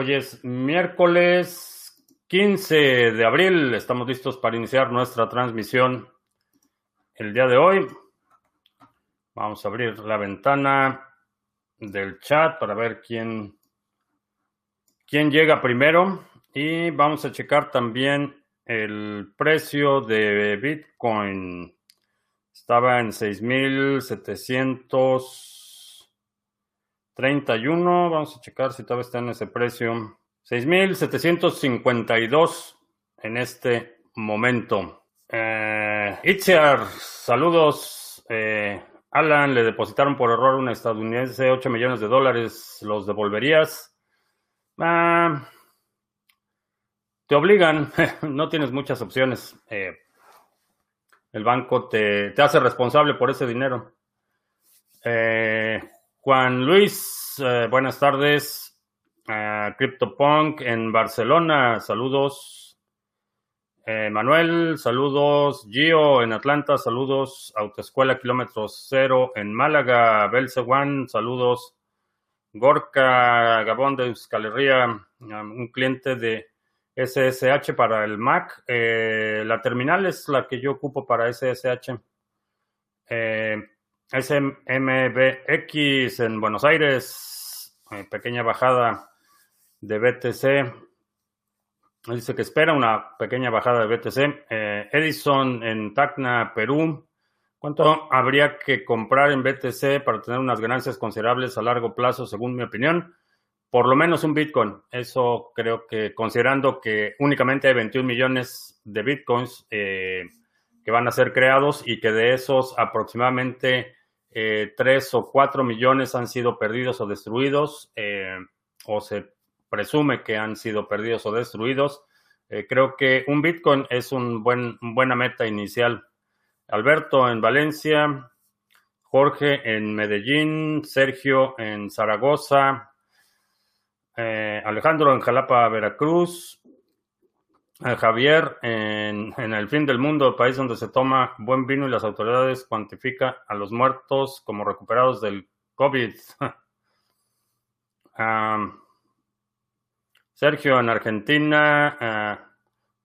Hoy es miércoles 15 de abril. Estamos listos para iniciar nuestra transmisión el día de hoy. Vamos a abrir la ventana del chat para ver quién, quién llega primero. Y vamos a checar también el precio de Bitcoin. Estaba en 6.700. 31, vamos a checar si todavía está en ese precio. 6.752 en este momento. Eh, saludos. Eh, Alan, le depositaron por error a un estadounidense 8 millones de dólares. ¿Los devolverías? Ah, te obligan, no tienes muchas opciones. Eh, el banco te, te, hace responsable por ese dinero. Eh, Juan Luis, eh, buenas tardes. Uh, CryptoPunk en Barcelona, saludos. Eh, Manuel, saludos. Gio en Atlanta, saludos. Autoescuela Kilómetros Cero en Málaga. Belsewan, saludos. Gorka Gabón de Euskal Herria, un cliente de SSH para el Mac. Eh, la terminal es la que yo ocupo para SSH. SMBX en Buenos Aires, eh, pequeña bajada de BTC. Dice que espera una pequeña bajada de BTC. Eh, Edison en Tacna, Perú. ¿Cuánto habría que comprar en BTC para tener unas ganancias considerables a largo plazo, según mi opinión? Por lo menos un Bitcoin. Eso creo que, considerando que únicamente hay 21 millones de Bitcoins eh, que van a ser creados y que de esos aproximadamente eh, tres o cuatro millones han sido perdidos o destruidos, eh, o se presume que han sido perdidos o destruidos. Eh, creo que un Bitcoin es un buen, buena meta inicial. Alberto en Valencia, Jorge en Medellín, Sergio en Zaragoza, Alejandro en Jalapa, Veracruz, Javier, en, el fin del mundo, país donde se toma buen vino y las autoridades cuantifican a los muertos como recuperados del COVID. Sergio en Argentina, uh,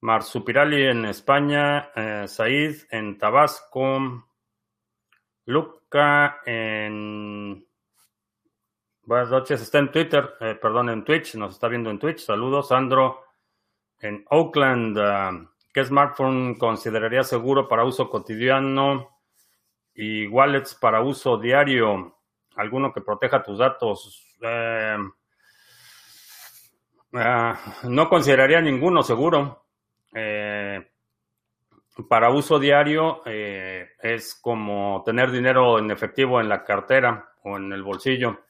Marsupirali en España, uh, Said en Tabasco, Luca en... Buenas noches, está en Twitter, eh, perdón, en Twitch, nos está viendo en Twitch. Saludos, Sandro en Oakland, uh, ¿qué smartphone consideraría seguro para uso cotidiano y wallets para uso diario? ¿Alguno que proteja tus datos? Eh, uh, no consideraría ninguno seguro. Eh, para uso diario eh, es como tener dinero en efectivo en la cartera o en el bolsillo.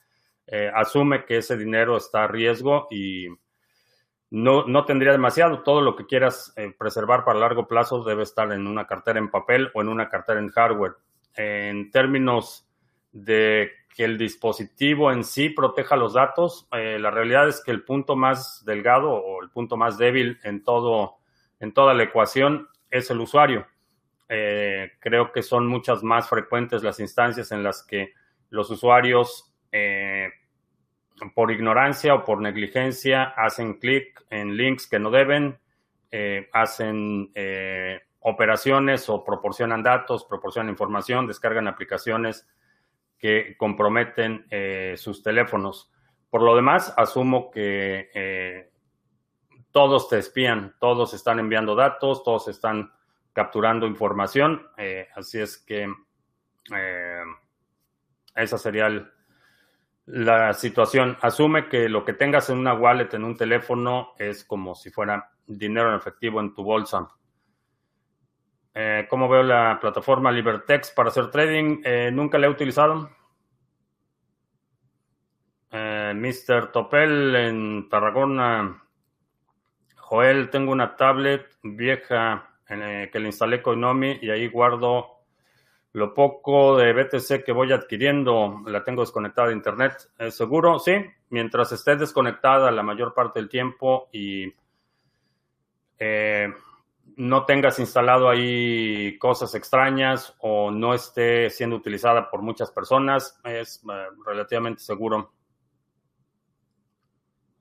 Eh, asume que ese dinero está a riesgo y no, no tendría demasiado. Todo lo que quieras eh, preservar para largo plazo debe estar en una cartera en papel o en una cartera en hardware. En términos de que el dispositivo en sí proteja los datos, eh, la realidad es que el punto más delgado o el punto más débil en, todo, en toda la ecuación es el usuario. Eh, creo que son muchas más frecuentes las instancias en las que los usuarios por ignorancia o por negligencia hacen clic en links que no deben, eh, hacen eh, operaciones o proporcionan datos, proporcionan información, descargan aplicaciones que comprometen eh, sus teléfonos. Por lo demás, asumo que todos te espían, todos están enviando datos, todos están capturando información, así es que esa sería el, la situación. Asume que lo que tengas en una wallet, en un teléfono, es como si fuera dinero en efectivo en tu bolsa. Eh, ¿Cómo veo la plataforma Libertex para hacer trading? Eh, nunca la he utilizado. Eh, Mr. Topel en Tarragona. Joel, tengo una tablet vieja que le instalé Coinomi y ahí guardo lo poco de BTC que voy adquiriendo, la tengo desconectada de Internet. ¿Es seguro? Sí, mientras esté desconectada la mayor parte del tiempo y eh, no tengas instalado ahí cosas extrañas o no esté siendo utilizada por muchas personas, es eh, relativamente seguro.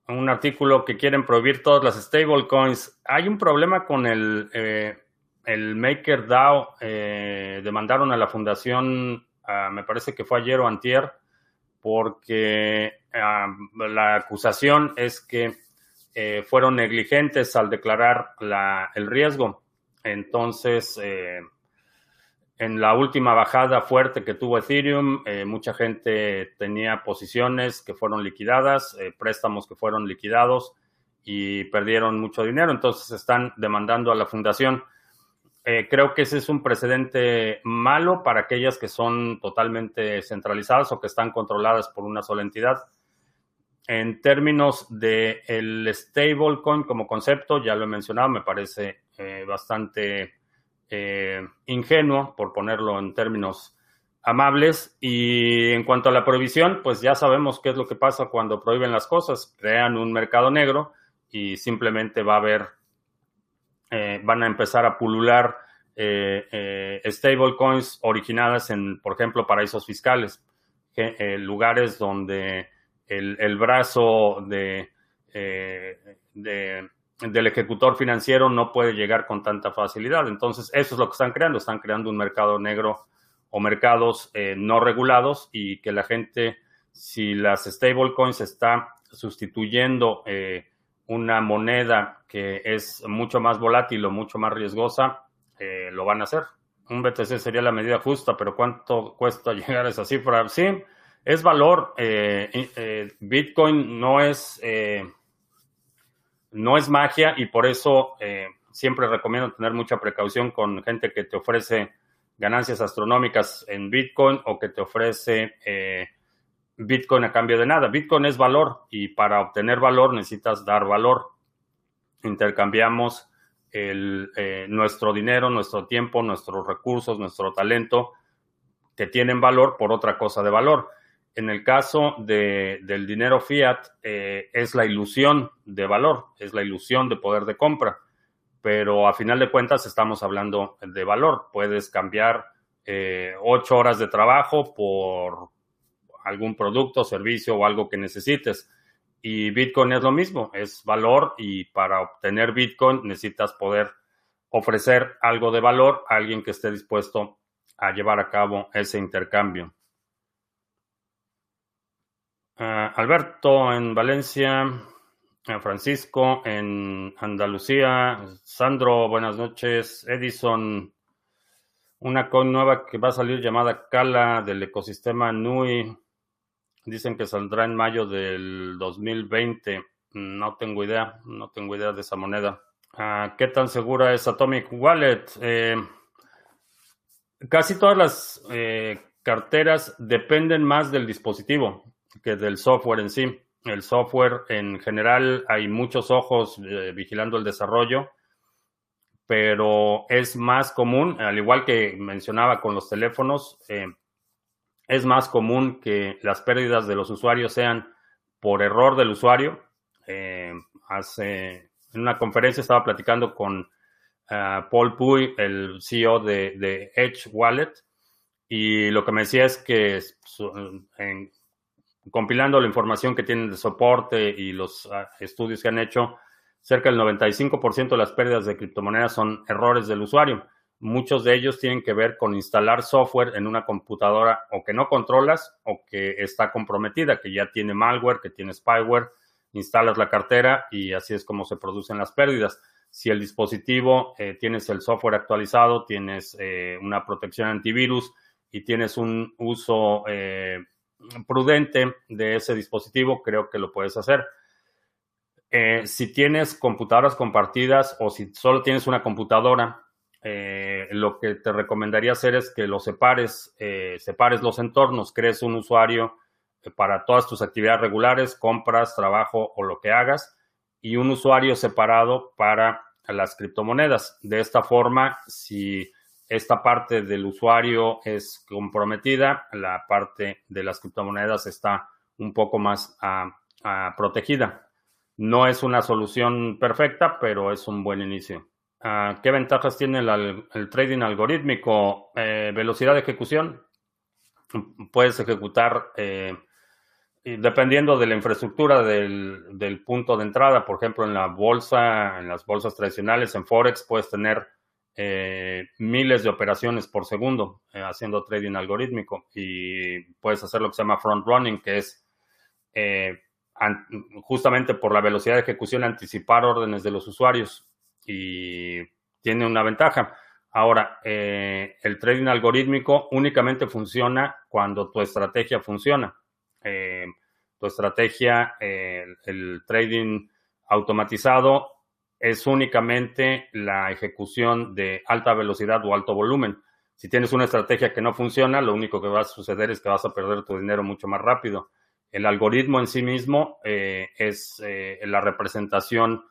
un artículo que quieren prohibir todas las stablecoins. Hay un problema con el, el MakerDAO. demandaron a la fundación, ah, me parece que fue ayer o antier, porque ah, la acusación es que eh, fueron negligentes al declarar el riesgo. Entonces, eh, en la última bajada fuerte que tuvo Ethereum, eh, mucha gente tenía posiciones que fueron liquidadas, préstamos que fueron liquidados y perdieron mucho dinero. Entonces, están demandando a la fundación. Creo que ese es un precedente malo para aquellas que son totalmente centralizadas o que están controladas por una sola entidad. En términos de el stablecoin como concepto, ya lo he mencionado, me parece eh, bastante eh, ingenuo, por ponerlo en términos amables. Y en cuanto a la prohibición, pues ya sabemos qué es lo que pasa cuando prohíben las cosas. Crean un mercado negro y simplemente va a haber, eh, van a empezar a pulular stablecoins originadas en, por ejemplo, paraísos fiscales, lugares donde el, brazo eh, de, del ejecutor financiero no puede llegar con tanta facilidad. Entonces, eso es lo que están creando. Están creando un mercado negro o mercados eh, no regulados y que la gente, si las stablecoins está sustituyendo eh, una moneda que es mucho más volátil o mucho más riesgosa, lo van a hacer. Un BTC sería la medida justa, pero ¿cuánto cuesta llegar a esa cifra? Sí, es valor. Eh, eh, Bitcoin no es, eh, no es magia y por eso siempre recomiendo tener mucha precaución con gente que te ofrece ganancias astronómicas en Bitcoin o que te ofrece Bitcoin a cambio de nada. Bitcoin es valor y para obtener valor necesitas dar valor. Intercambiamos el, nuestro dinero, nuestro tiempo, nuestros recursos, nuestro talento que tienen valor por otra cosa de valor. En el caso de, del dinero fiat, eh, es la ilusión de valor, es la ilusión de poder de compra, pero a final de cuentas estamos hablando de valor. Puedes cambiar eh, ocho horas de trabajo por algún producto, servicio o algo que necesites. Y Bitcoin es lo mismo, es valor y para obtener Bitcoin necesitas poder ofrecer algo de valor a alguien que esté dispuesto a llevar a cabo ese intercambio. Ah, Alberto en Valencia, Francisco en Andalucía, Sandro, buenas noches, Edison, una coin nueva que va a salir llamada Cala del ecosistema NUI, dicen que saldrá en mayo del 2020, no tengo idea, no tengo idea de esa moneda. Ah, ¿Qué tan segura es Atomic Wallet? Eh, casi todas las eh, carteras dependen más del dispositivo que del software en sí. El software en general hay muchos ojos eh, vigilando el desarrollo, pero es más común, al igual que mencionaba con los teléfonos, es más común que las pérdidas de los usuarios sean por error del usuario. Eh, hace, en una conferencia estaba platicando con Paul Puy, el CEO de, Edge Wallet, y lo que me decía es que compilando la información que tienen de soporte y los ah, estudios que han hecho, cerca del 95% de las pérdidas de criptomonedas son errores del usuario. Muchos de ellos tienen que ver con instalar software en una computadora o que no controlas o que está comprometida, que ya tiene malware, que tiene spyware, instalas la cartera y así es como se producen las pérdidas. Si el dispositivo eh, tienes el software actualizado, tienes eh, una protección antivirus y tienes un uso eh, prudente de ese dispositivo, creo que lo puedes hacer. Si tienes computadoras compartidas o si solo tienes una computadora, eh, lo que te recomendaría hacer es que lo separes, eh, separes los entornos, crees un usuario para todas tus actividades regulares, compras, trabajo o lo que hagas, y un usuario separado para las criptomonedas. De esta forma, si esta parte del usuario es comprometida, la parte de las criptomonedas está un poco más ah, ah, protegida. No es una solución perfecta, pero es un buen inicio. Ah, ¿Qué ventajas tiene el, trading algorítmico? Eh, velocidad de ejecución. Puedes ejecutar eh, dependiendo de la infraestructura del, punto de entrada, por ejemplo, en la bolsa, en las bolsas tradicionales, en Forex, puedes tener eh, miles de operaciones por segundo eh, haciendo trading algorítmico y puedes hacer lo que se llama front running, que es justamente por la velocidad de ejecución anticipar órdenes de los usuarios y tiene una ventaja. Ahora, el trading algorítmico únicamente funciona cuando tu estrategia funciona. tu estrategia, el trading automatizado es únicamente la ejecución de alta velocidad o alto volumen. Si tienes una estrategia que no funciona, lo único que va a suceder es que vas a perder tu dinero mucho más rápido. El algoritmo en sí mismo eh, es eh, la representación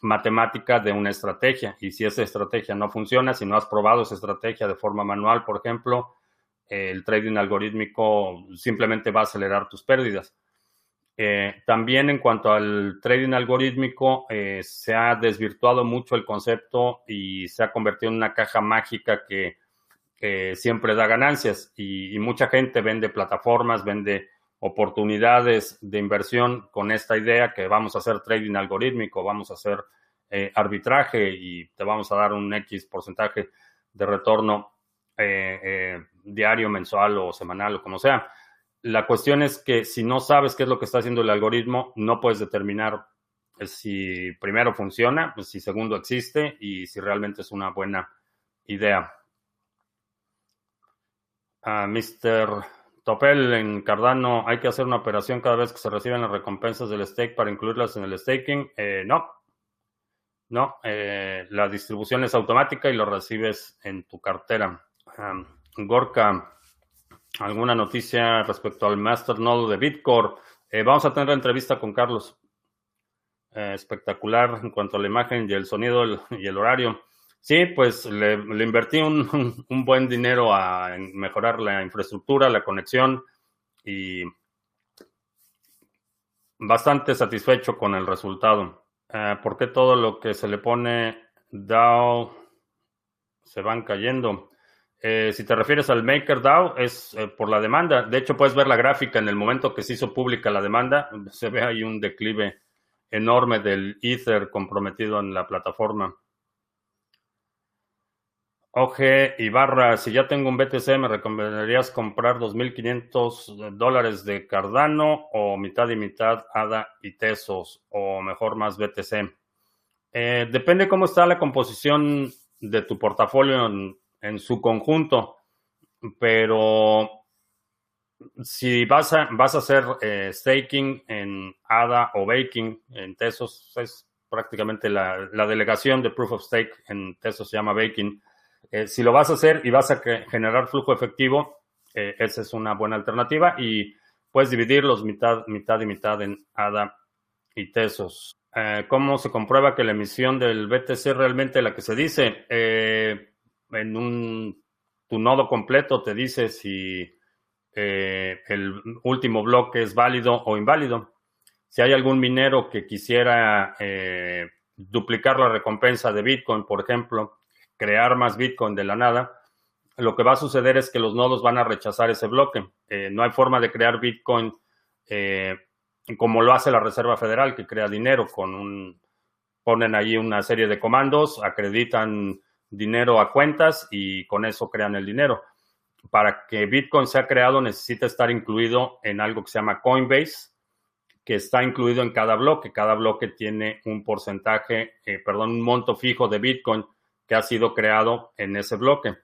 matemática de una estrategia. Y si esa estrategia no funciona, si no has probado esa estrategia de forma manual, por ejemplo, el trading algorítmico simplemente va a acelerar tus pérdidas. Eh, también en cuanto al trading algorítmico, eh, se ha desvirtuado mucho el concepto y se ha convertido en una caja mágica que, siempre da ganancias y, mucha gente vende plataformas, vende oportunidades de inversión con esta idea que vamos a hacer trading algorítmico, vamos a hacer eh, arbitraje y te vamos a dar un X porcentaje de retorno diario, mensual o semanal o como sea la cuestión es que si no sabes qué es lo que está haciendo el algoritmo, no puedes determinar eh, si primero funciona, pues si segundo existe y si realmente es una buena idea. Uh, Mr. Topel en Cardano, ¿hay que hacer una operación cada vez que se reciben las recompensas del stake para incluirlas en el staking? Eh, no. No, eh, la distribución es automática y lo recibes en tu cartera. Gorka, alguna noticia respecto al Masternode de Bitcore. Eh, vamos a tener la entrevista con Carlos. Eh, espectacular en cuanto a la imagen y el sonido y el horario. Sí, pues le, invertí un, buen dinero a mejorar la infraestructura, la conexión y bastante satisfecho con el resultado. Eh, ¿Por qué todo lo que se le pone DAO se van cayendo? Eh, si te refieres al MakerDAO, es eh, por la demanda. De hecho, puedes ver la gráfica en el momento que se hizo pública la demanda. Se ve ahí un declive enorme del Ether comprometido en la plataforma. OG Ibarra, si ya tengo un BTC, ¿me recomendarías comprar 2.500 dólares de Cardano o mitad y mitad ADA y Tesos o mejor más BTC? Eh, depende cómo está la composición de tu portafolio en, su conjunto, pero si vas a, vas a hacer eh, staking en ADA o baking en Tesos, es prácticamente la, delegación de Proof of Stake en Tesos se llama baking. Eh, si lo vas a hacer y vas a generar flujo efectivo, eh, esa es una buena alternativa y puedes dividirlos mitad, mitad y mitad en ADA y Tesos. ¿Cómo se comprueba que la emisión del BTC realmente la que se dice? en un, tu nodo completo te dice si eh, el último bloque es válido o inválido. Si hay algún minero que quisiera eh, duplicar la recompensa de Bitcoin, por ejemplo, crear más Bitcoin de la nada, lo que va a suceder es que los nodos van a rechazar ese bloque. Eh, no hay forma de crear Bitcoin como lo hace la Reserva Federal, que crea dinero con un, ponen allí una serie de comandos, acreditan dinero a cuentas y con eso crean el dinero. Para que Bitcoin sea creado necesita estar incluido en algo que se llama Coinbase, que está incluido en cada bloque. Cada bloque tiene un porcentaje, eh, perdón, un monto fijo de Bitcoin que ha sido creado en ese bloque.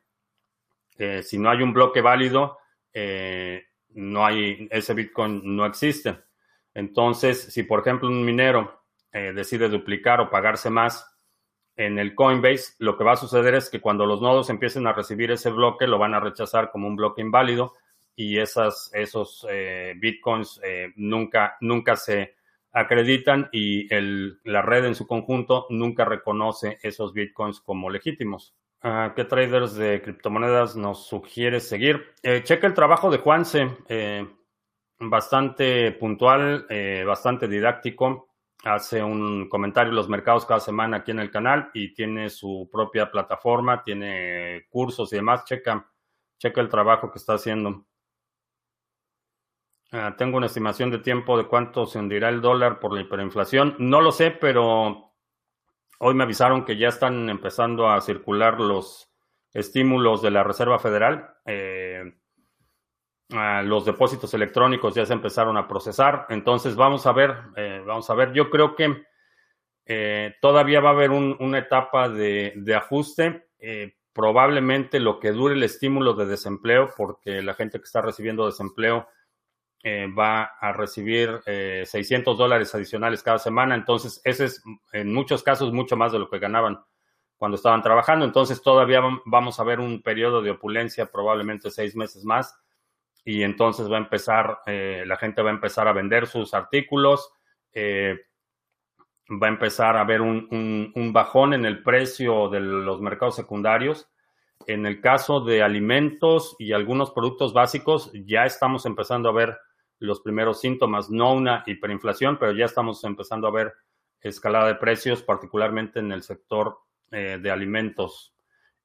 Eh, si no hay un bloque válido, eh, no hay, ese Bitcoin no existe. Entonces, si por ejemplo un minero decide duplicar o pagarse más en el Coinbase, lo que va a suceder es que cuando los nodos empiecen a recibir ese bloque, lo van a rechazar como un bloque inválido y esos eh, bitcoins eh, nunca, nunca se acreditan y la red en su conjunto nunca reconoce esos bitcoins como legítimos. Ah, ¿Qué traders de criptomonedas nos sugiere seguir? Eh, checa el trabajo de Juanse, bastante puntual, bastante didáctico hace un comentario en los mercados cada semana aquí en el canal y tiene su propia plataforma, tiene cursos y demás. Checa, checa el trabajo que está haciendo. Ah, tengo una estimación de tiempo de cuánto se hundirá el dólar por la hiperinflación. No lo sé, pero hoy me avisaron que ya están empezando a circular los estímulos de la Reserva Federal. Eh, ah, los depósitos electrónicos ya se empezaron a procesar. Entonces vamos a ver, eh, vamos a ver. Yo creo que eh, todavía va a haber una etapa de, de ajuste. probablemente lo que dure el estímulo de desempleo, porque la gente que está recibiendo desempleo eh, va a recibir 600 eh, dólares adicionales cada semana. Entonces, ese es en muchos casos mucho más de lo que ganaban cuando estaban trabajando. Entonces, todavía vamos a ver un periodo de opulencia, probablemente seis meses más. Y entonces va a empezar, eh, la gente va a empezar a vender sus artículos. va a empezar a haber un bajón en el precio de los mercados secundarios. En el caso de alimentos y algunos productos básicos, ya estamos empezando a ver los primeros síntomas, no una hiperinflación, pero ya estamos empezando a ver escalada de precios, particularmente en el sector eh, de alimentos.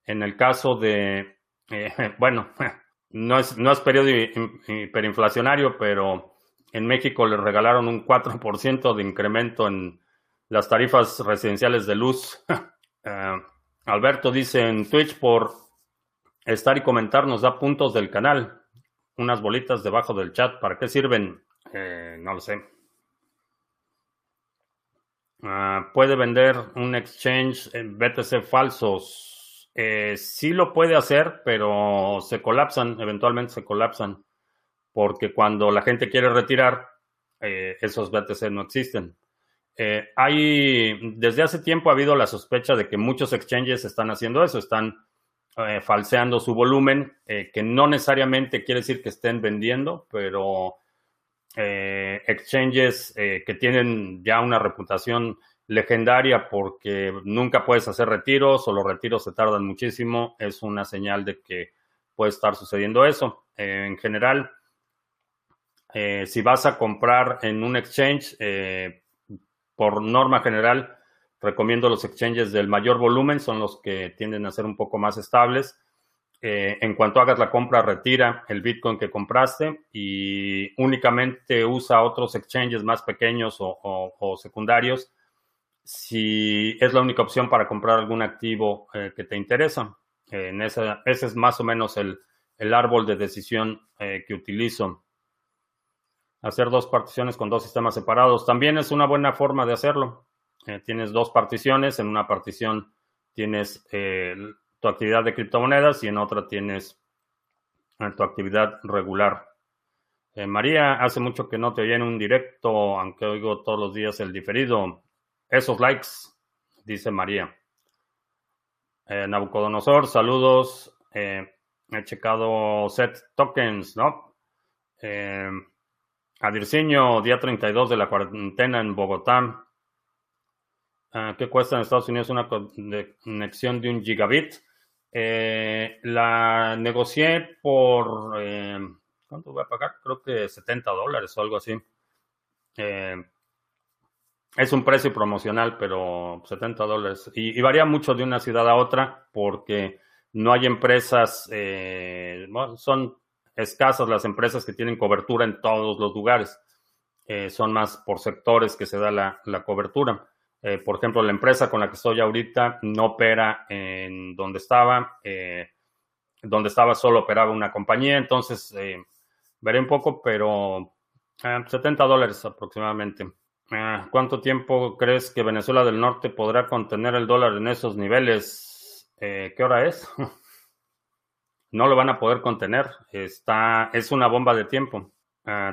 En el caso de, eh, bueno, no es, no es periodo hiperinflacionario, pero en México le regalaron un 4% de incremento en las tarifas residenciales de luz. Eh, Alberto dice en Twitch por estar y comentar nos da puntos del canal unas bolitas debajo del chat. ¿Para qué sirven? Eh, no lo sé. Ah, puede vender un exchange en BTC falsos. Eh, sí lo puede hacer, pero se colapsan, eventualmente se colapsan, porque cuando la gente quiere retirar, eh, esos BTC no existen. hay, desde hace tiempo ha habido la sospecha de que muchos exchanges están haciendo eso, están eh, falseando su volumen, eh, que no necesariamente quiere decir que estén vendiendo, pero eh, exchanges que tienen ya una reputación legendaria porque nunca puedes hacer retiros o los retiros se tardan muchísimo, es una señal de que puede estar sucediendo eso. en general, si vas a comprar en un exchange, por norma general, Recomiendo los exchanges del mayor volumen, son los que tienden a ser un poco más estables. Eh, en cuanto hagas la compra, retira el Bitcoin que compraste y únicamente usa otros exchanges más pequeños o, secundarios si es la única opción para comprar algún activo eh, que te interesa. ese es más o menos el, árbol de decisión eh, que utilizo. Hacer dos particiones con dos sistemas separados también es una buena forma de hacerlo. Eh, tienes dos particiones. En una partición tienes eh, tu actividad de criptomonedas y en otra tienes eh, tu actividad regular. María, hace mucho que no te oía en un directo, aunque oigo todos los días el diferido. Esos likes, dice María. Nabucodonosor, saludos. he checado set tokens, ¿no? Adirciño, día 32 de la cuarentena en Bogotá. Ah, ¿Qué cuesta en Estados Unidos una conexión de un gigabit? Eh, la negocié por, eh, ¿cuánto voy a pagar? Creo que 70 dólares o algo así. Eh, es un precio promocional, pero 70 dólares. Y, varía mucho de una ciudad a otra porque no hay empresas, son escasas las empresas que tienen cobertura en todos los lugares. son más por sectores que se da la cobertura. Eh, por ejemplo, la empresa con la que estoy ahorita no opera en donde estaba. Eh, donde estaba solo operaba una compañía, entonces eh, veré un poco, pero 70 dólares aproximadamente. ¿Cuánto tiempo crees que Venezuela del Norte podrá contener el dólar en esos niveles? ¿Qué hora es? no lo van a poder contener. Está, es una bomba de tiempo.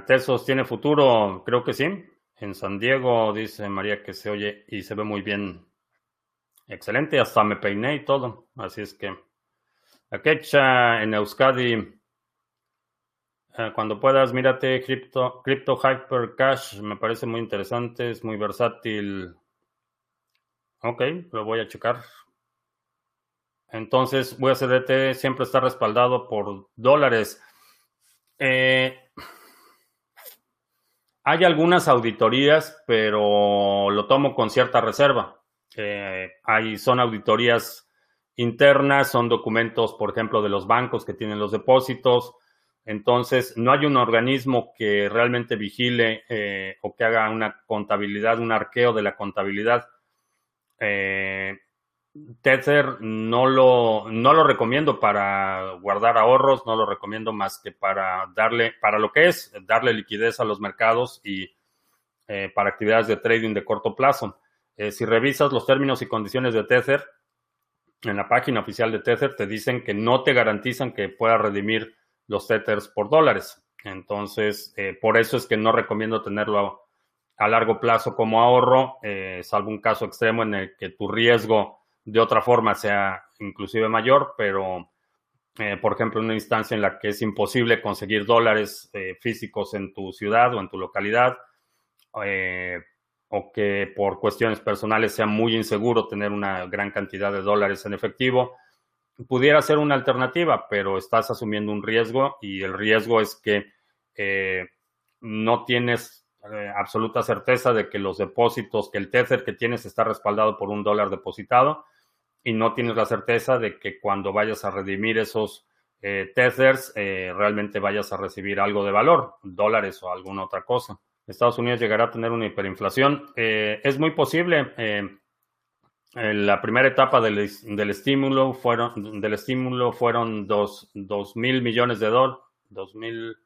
¿Tesos tiene futuro? Creo que sí. En San Diego, dice María, que se oye y se ve muy bien. Excelente, hasta me peiné y todo. Así es que. Akecha en Euskadi. Eh, cuando puedas, mírate Crypto, Crypto Hyper Cash. Me parece muy interesante, es muy versátil. Ok, lo voy a checar. Entonces, USDT siempre está respaldado por dólares. Eh, hay algunas auditorías, pero lo tomo con cierta reserva. Eh, son auditorías internas, son documentos, por ejemplo, de los bancos que tienen los depósitos, Entonces, no hay un organismo que realmente vigile eh, o que haga una contabilidad, un arqueo de la contabilidad. Eh, Tether no lo, no lo recomiendo para guardar ahorros, no lo recomiendo más que para darle, para lo que es, darle liquidez a los mercados y eh, para actividades de trading de corto plazo. Eh, si revisas los términos y condiciones de Tether, en la página oficial de Tether te dicen que no te garantizan que puedas redimir los Tethers por dólares. Entonces, eh, por eso es que no recomiendo tenerlo a, a largo plazo como ahorro, salvo un caso extremo en el que tu riesgo de otra forma sea inclusive mayor, pero eh, por ejemplo, una instancia en la que es imposible conseguir dólares eh, físicos en tu ciudad o en tu localidad, eh, o que por cuestiones personales sea muy inseguro tener una gran cantidad de dólares en efectivo, pudiera ser una alternativa, pero estás asumiendo un riesgo y el riesgo es que no tienes absoluta certeza de que los depósitos, que el Tether que tienes está respaldado por un dólar depositado y no tienes la certeza de que cuando vayas a redimir esos eh, tethers eh, realmente vayas a recibir algo de valor, dólares o alguna otra cosa. Estados Unidos llegará a tener una hiperinflación. Eh, es muy posible. la primera etapa del, estímulo fueron del estímulo fueron dos, mil millones de dólares, dos mil,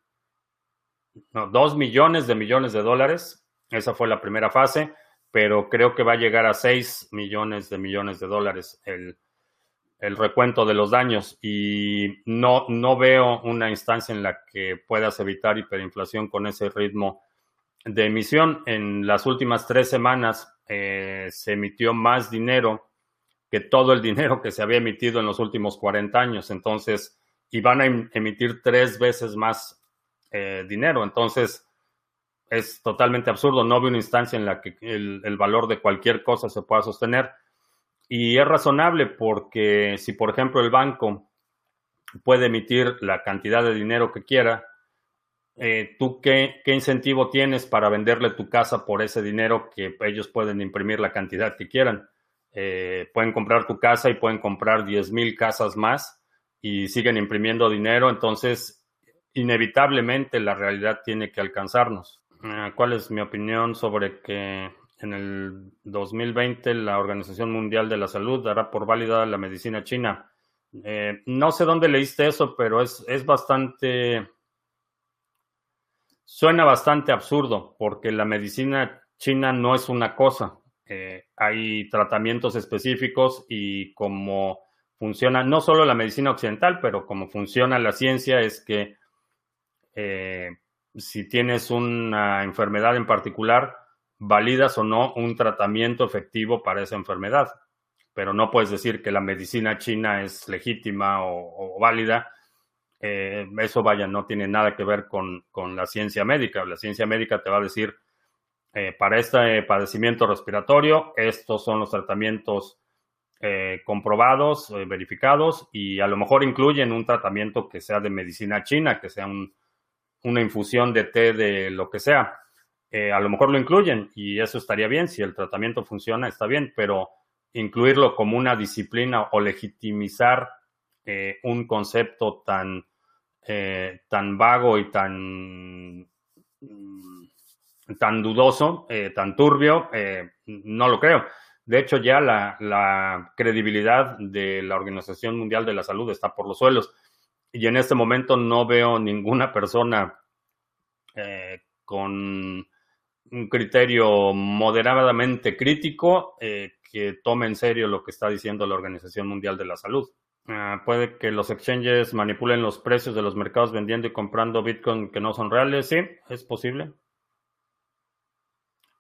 no, dos millones de millones de dólares. Esa fue la primera fase pero creo que va a llegar a 6 millones de millones de dólares el, recuento de los daños y no, no veo una instancia en la que puedas evitar hiperinflación con ese ritmo de emisión. En las últimas tres semanas eh, se emitió más dinero que todo el dinero que se había emitido en los últimos 40 años. Entonces, y van a em, emitir tres veces más eh, dinero. Entonces, es totalmente absurdo. No veo una instancia en la que el, valor de cualquier cosa se pueda sostener. Y es razonable porque si, por ejemplo, el banco puede emitir la cantidad de dinero que quiera, eh, ¿tú qué, incentivo tienes para venderle tu casa por ese dinero que ellos pueden imprimir la cantidad que quieran? Eh, pueden comprar tu casa y pueden comprar 10 mil casas más y siguen imprimiendo dinero, entonces inevitablemente la realidad tiene que alcanzarnos. Ah, ¿Cuál es mi opinión sobre que en el 2020 la Organización Mundial de la Salud dará por válida la medicina china? Eh, no sé dónde leíste eso, pero es, es bastante... Suena bastante absurdo porque la medicina china no es una cosa. Eh, hay tratamientos específicos y como funciona no solo la medicina occidental, pero como funciona la ciencia es que eh, si tienes una enfermedad en particular, validas o no un tratamiento efectivo para esa enfermedad. Pero no puedes decir que la medicina china es legítima o, válida. Eh, eso, vaya, no tiene nada que ver con, la ciencia médica. La ciencia médica te va a decir, eh, para este padecimiento respiratorio, estos son los tratamientos eh, comprobados, verificados, y a lo mejor incluyen un tratamiento que sea de medicina china, que sea un, una infusión de té de lo que sea. Eh, a lo mejor lo incluyen y eso estaría bien. Si el tratamiento funciona, está bien, pero incluirlo como una disciplina o legitimizar eh, un concepto tan, eh, tan vago y tan, mm, tan dudoso, tan turbio, no lo creo. De hecho, ya la, la credibilidad de la Organización Mundial de la Salud está por los suelos y en este momento no veo ninguna persona eh, con un criterio moderadamente crítico eh, que tome en serio lo que está diciendo la Organización Mundial de la Salud. Ah, puede que los exchanges manipulen los precios de los mercados vendiendo y comprando Bitcoin que no son reales. Sí, es posible.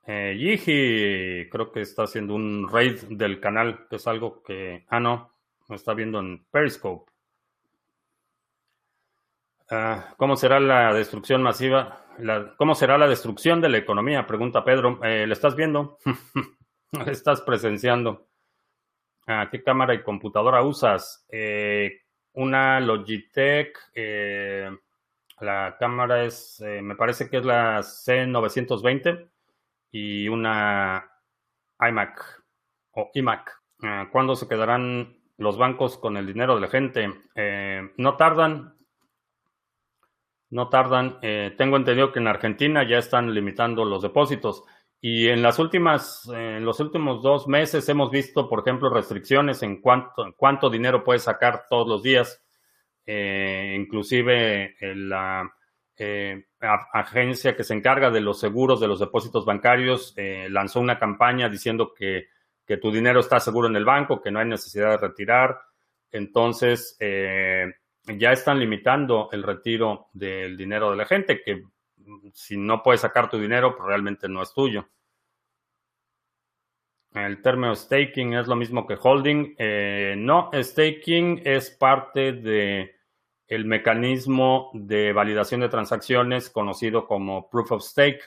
Eh, creo que está haciendo un raid del canal, que es algo que. Ah, no, lo está viendo en Periscope. Ah, ¿Cómo será la destrucción masiva? ¿Cómo será la destrucción de la economía? Pregunta Pedro. Eh, ¿Le estás viendo? ¿Le estás presenciando? Ah, ¿Qué cámara y computadora usas? Eh, una Logitech. Eh, la cámara es, me parece que es la C920 y una iMac o iMac. Ah, ¿Cuándo se quedarán los bancos con el dinero de la gente? no tardan, No tardan. Eh, tengo entendido que en Argentina ya están limitando los depósitos. Y en las últimas, en los últimos dos meses hemos visto, por ejemplo, restricciones en cuánto, cuánto dinero puedes sacar todos los días. Eh, inclusive la eh, agencia que se encarga de los seguros de los depósitos bancarios lanzó una campaña diciendo que, que, tu dinero está seguro en el banco, que no hay necesidad de retirar. Entonces, ya están limitando el retiro del dinero de la gente, que si no puedes sacar tu dinero, pues realmente no es tuyo. El término staking es lo mismo que holding. Eh, no, staking es parte de el mecanismo de validación de transacciones conocido como proof of stake,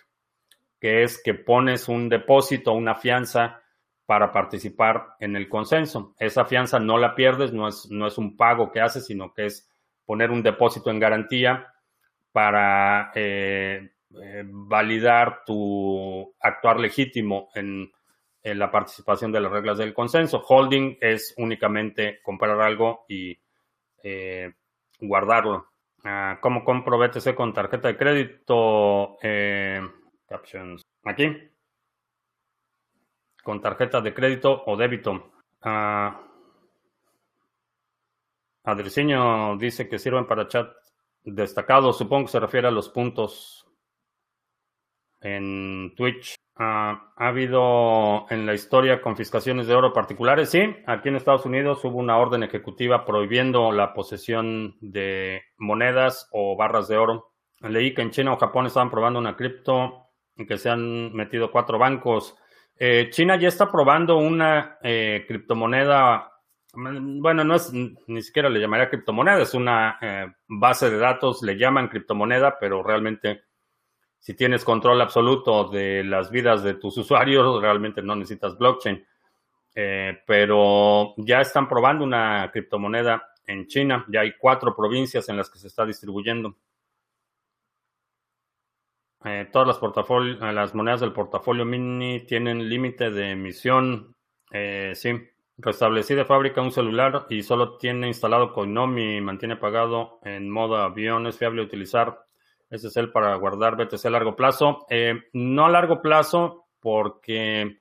que es que pones un depósito, una fianza para participar en el consenso. Esa fianza no la pierdes, no es, no es un pago que haces, sino que es poner un depósito en garantía para eh, eh, validar tu actuar legítimo en, la participación de las reglas del consenso. Holding es únicamente comprar algo y eh, guardarlo. Ah, ¿Cómo compro BTC con tarjeta de crédito? captions. Aquí con tarjeta de crédito o débito. Uh, dice que sirven para chat destacado. Supongo que se refiere a los puntos en Twitch. Ah, ¿Ha habido en la historia confiscaciones de oro particulares? Sí, aquí en Estados Unidos hubo una orden ejecutiva prohibiendo la posesión de monedas o barras de oro. Leí que en China o Japón estaban probando una cripto en que se han metido cuatro bancos. Eh, China ya está probando una eh, criptomoneda, bueno, no es, ni siquiera le llamaría criptomoneda, es una eh, base de datos, le llaman criptomoneda, pero realmente si tienes control absoluto de las vidas de tus usuarios, realmente no necesitas blockchain. pero ya están probando una criptomoneda en China, ya hay cuatro provincias en las que se está distribuyendo. Eh, todas las, eh, las monedas del portafolio mini tienen límite de emisión. Eh, sí, restablecí de fábrica un celular y solo tiene instalado Coinomi y mantiene pagado en modo avión. Es fiable utilizar SSL para guardar BTC a largo plazo. no a largo plazo porque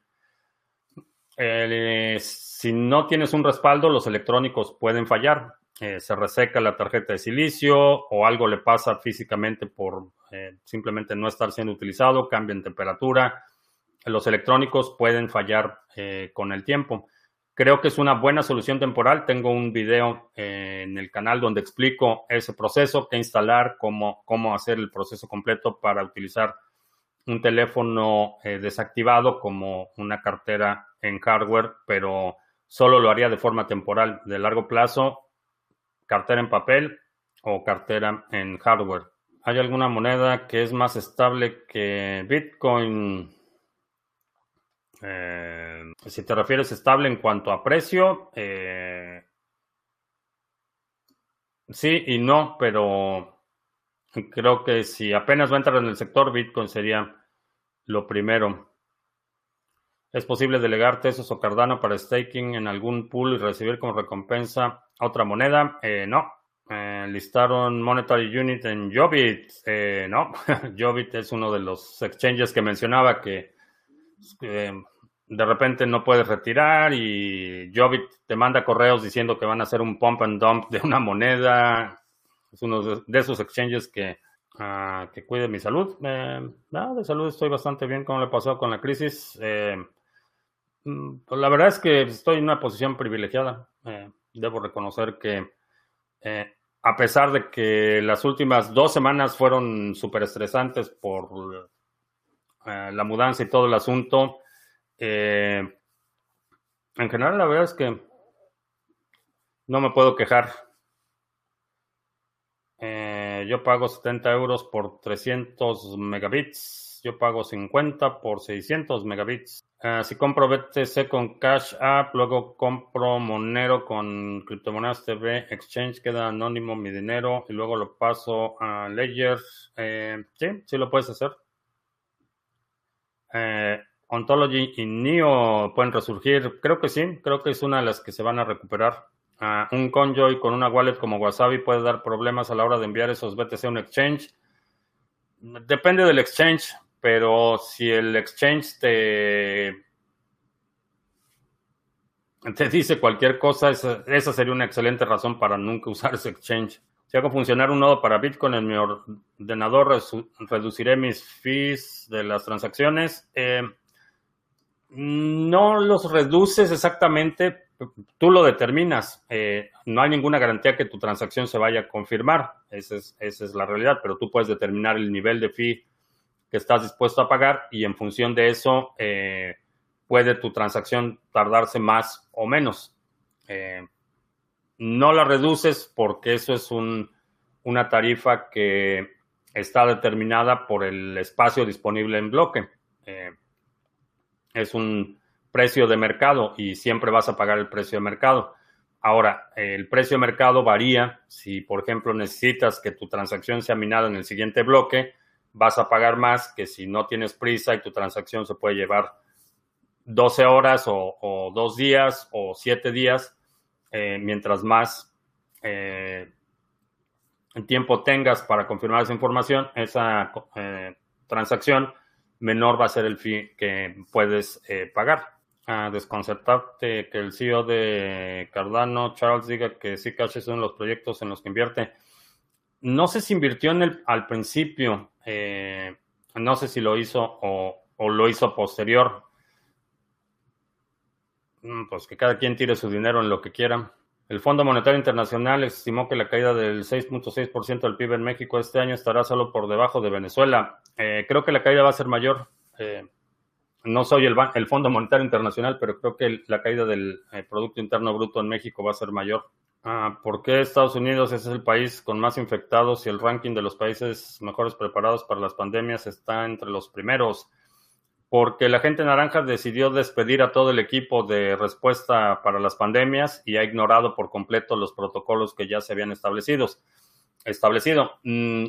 si no tienes un respaldo, los electrónicos pueden fallar. se reseca la tarjeta de silicio o algo le pasa físicamente por eh, simplemente no estar siendo utilizado, cambia en temperatura. Los electrónicos pueden fallar eh, con el tiempo. Creo que es una buena solución temporal. Tengo un video eh, en el canal donde explico ese proceso, qué instalar, cómo, cómo hacer el proceso completo para utilizar un teléfono desactivado como una cartera en hardware, pero solo lo haría de forma temporal. De largo plazo, cartera en papel o cartera en hardware. ¿Hay alguna moneda que es más estable que Bitcoin? Eh, si te refieres estable en cuanto a precio, eh, sí y no, pero creo que si apenas va a entrar en el sector, Bitcoin sería lo primero. ¿Es posible delegar Tesos o Cardano para staking en algún pool y recibir como recompensa otra moneda? Eh, no, eh, listaron Monetary Unit en Jobit. Eh, no, Jobit es uno de los exchanges que mencionaba que de repente no puedes retirar y Jobit te manda correos diciendo que van a hacer un pump and dump de una moneda. Es uno de esos exchanges que, uh, que cuide mi salud. Eh, de salud estoy bastante bien como le pasó con la crisis. Eh, mm, pues la verdad es que estoy en una posición privilegiada. debo reconocer que eh, a pesar de que las últimas dos semanas fueron súper estresantes por eh, la mudanza y todo el asunto, eh, en general la verdad es que no me puedo quejar. yo pago 70 euros por 300 megabits. Yo pago 50 por 600 megabits. Ah, si compro BTC con Cash App, luego compro Monero con Criptomonedas TV Exchange, queda anónimo mi dinero y luego lo paso a Ledger. Eh, sí, sí lo puedes hacer. Eh, Ontology y NEO pueden resurgir. Creo que sí, creo que es una de las que se van a recuperar. Ah, un Conjoy con una wallet como Wasabi puede dar problemas a la hora de enviar esos BTC a un exchange. Depende del exchange, pero si el exchange te, te dice cualquier cosa, esa, esa sería una excelente razón para nunca usar ese exchange. Si hago funcionar un nodo para Bitcoin en mi ordenador, reduciré mis fees de las transacciones. Eh, no los reduces exactamente, tú lo determinas. Eh, no hay ninguna garantía que tu transacción se vaya a confirmar. Esa es, esa es la realidad, pero tú puedes determinar el nivel de fee que estás dispuesto a pagar y en función de eso eh, puede tu transacción tardarse más o menos. Eh, no la reduces porque eso es una tarifa que está determinada por el espacio disponible en bloque. Eh, es un precio de mercado y siempre vas a pagar el precio de mercado. Ahora, el precio de mercado varía. Si, por ejemplo, necesitas que tu transacción sea minada en el siguiente bloque, vas a pagar más que si no tienes prisa y tu transacción se puede llevar 12 horas o, dos días o siete días eh, mientras más eh, tiempo tengas para confirmar esa información, esa eh, transacción, menor va a ser el fee que puedes pagar. A desconcertarte que el CEO de Cardano, Charles, diga que Zcash es uno de los proyectos en los que invierte. No sé si invirtió en el, al principio, no sé si lo hizo o, lo hizo posterior. Mm, pues que cada quien tire su dinero en lo que quiera. El Fondo Monetario Internacional estimó que la caída del 6.6% del PIB en México este año estará solo por debajo de Venezuela. Eh, creo que la caída va a ser mayor. Eh, no soy el, el, Fondo Monetario Internacional, pero creo que la caída del eh, Producto Interno Bruto en México va a ser mayor. Ah, ¿Por qué Estados Unidos es el país con más infectados y el ranking de los países mejores preparados para las pandemias está entre los primeros? porque la gente naranja decidió despedir a todo el equipo de respuesta para las pandemias y ha ignorado por completo los protocolos que ya se habían establecidos. Establecido. Mm,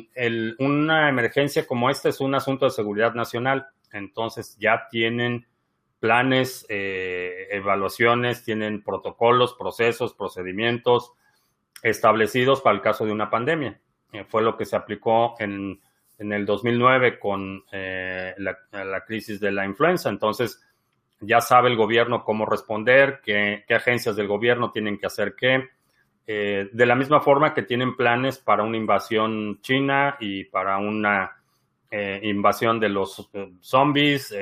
una emergencia como esta es un asunto de seguridad nacional, entonces ya tienen planes, eh, evaluaciones, tienen protocolos, procesos, procedimientos establecidos para el caso de una pandemia. Eh, fue lo que se aplicó en en el 2009 con eh, la, crisis de la influenza. Entonces, ya sabe el gobierno cómo responder, qué, agencias del gobierno tienen que hacer qué. Eh, de la misma forma que tienen planes para una invasión china y para una eh, invasión de los zombies,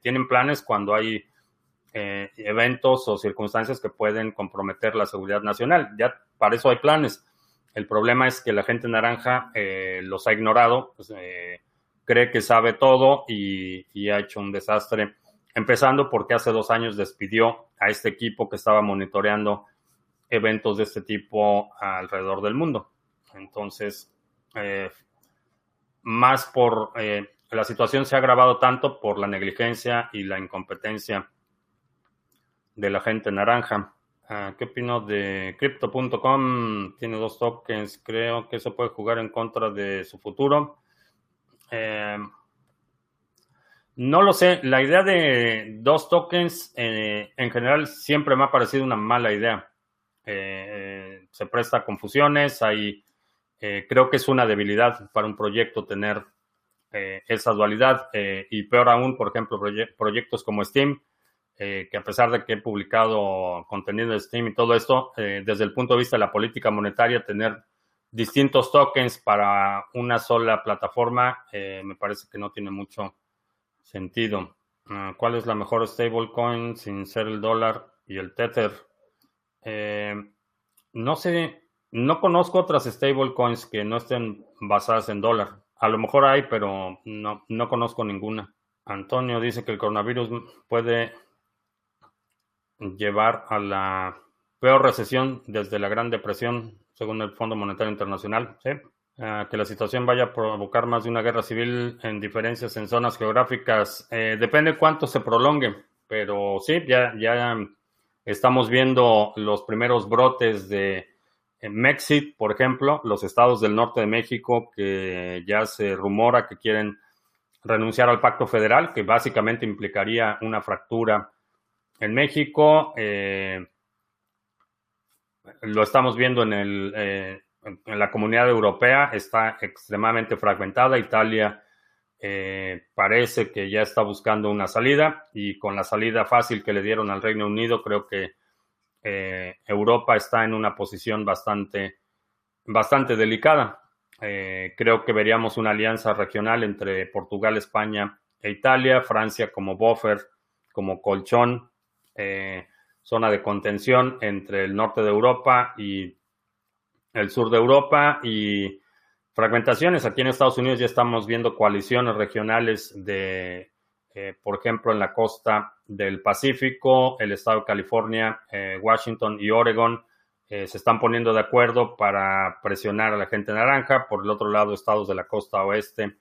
tienen planes cuando hay eventos o circunstancias que pueden comprometer la seguridad nacional. Ya para eso hay planes. El problema es que la gente naranja eh, los ha ignorado, pues, eh, cree que sabe todo y, ha hecho un desastre, empezando porque hace dos años despidió a este equipo que estaba monitoreando eventos de este tipo alrededor del mundo. Entonces, eh, más por la situación se ha agravado tanto por la negligencia y la incompetencia de la gente naranja. Ah, ¿Qué opino de Crypto.com? Tiene dos tokens. Creo que eso puede jugar en contra de su futuro. Eh, no lo sé. La idea de dos tokens eh, en general siempre me ha parecido una mala idea. Eh, se presta a confusiones. Hay, creo que es una debilidad para un proyecto tener esa dualidad. y peor aún, por ejemplo, proyectos como Steam eh, que a pesar de que he publicado contenido de Steam y todo esto, eh, desde el punto de vista de la política monetaria, tener distintos tokens para una sola plataforma eh, me parece que no tiene mucho sentido. Ah, ¿Cuál es la mejor stablecoin sin ser el dólar y el Tether? no sé, no conozco otras stablecoins que no estén basadas en dólar. A lo mejor hay, pero no, no conozco ninguna. Antonio dice que el coronavirus puede llevar a la peor recesión desde la Gran Depresión, según el Fondo Monetario Internacional. que la situación vaya a provocar más de una guerra civil en diferencias en zonas geográficas. Eh, depende cuánto se prolongue, pero sí, ya, ya estamos viendo los primeros brotes de Mexit, por ejemplo, los estados del norte de México que ya se rumora que quieren renunciar al pacto federal, que básicamente implicaría una fractura en México, eh, lo estamos viendo en, el, eh, en la comunidad europea, está extremadamente fragmentada. Italia eh, parece que ya está buscando una salida y con la salida fácil que le dieron al Reino Unido, creo que eh, Europa está en una posición bastante, bastante delicada. creo que veríamos una alianza regional entre Portugal, España e Italia, Francia como buffer, como colchón zona de contención entre el norte de Europa y el sur de Europa y fragmentaciones. Aquí en Estados Unidos ya estamos viendo coaliciones regionales de, eh, por ejemplo, en la costa del Pacífico, el estado de California, eh, Washington y Oregon eh, se están poniendo de acuerdo para presionar a la gente naranja. Por el otro lado, estados de la costa oeste,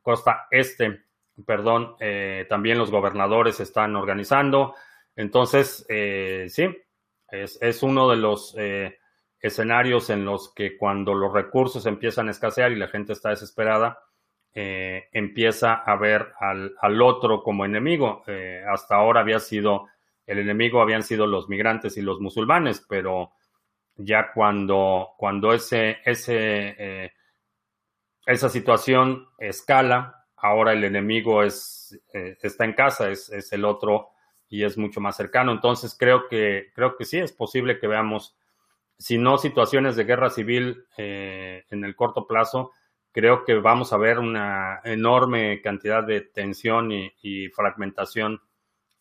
costa este, perdón, también los gobernadores se están organizando. Entonces, sí, es, uno de los escenarios en los que cuando los recursos empiezan a escasear y la gente está desesperada, eh, empieza a ver al, otro como enemigo. hasta ahora había sido, el enemigo habían sido los migrantes y los musulmanes, pero ya cuando, cuando ese, ese, esa situación escala, ahora el enemigo es, está en casa, es, es el otro y es mucho más cercano. Entonces creo que, creo que sí es posible que veamos, si no situaciones de guerra civil eh, en el corto plazo, creo que vamos a ver una enorme cantidad de tensión y, fragmentación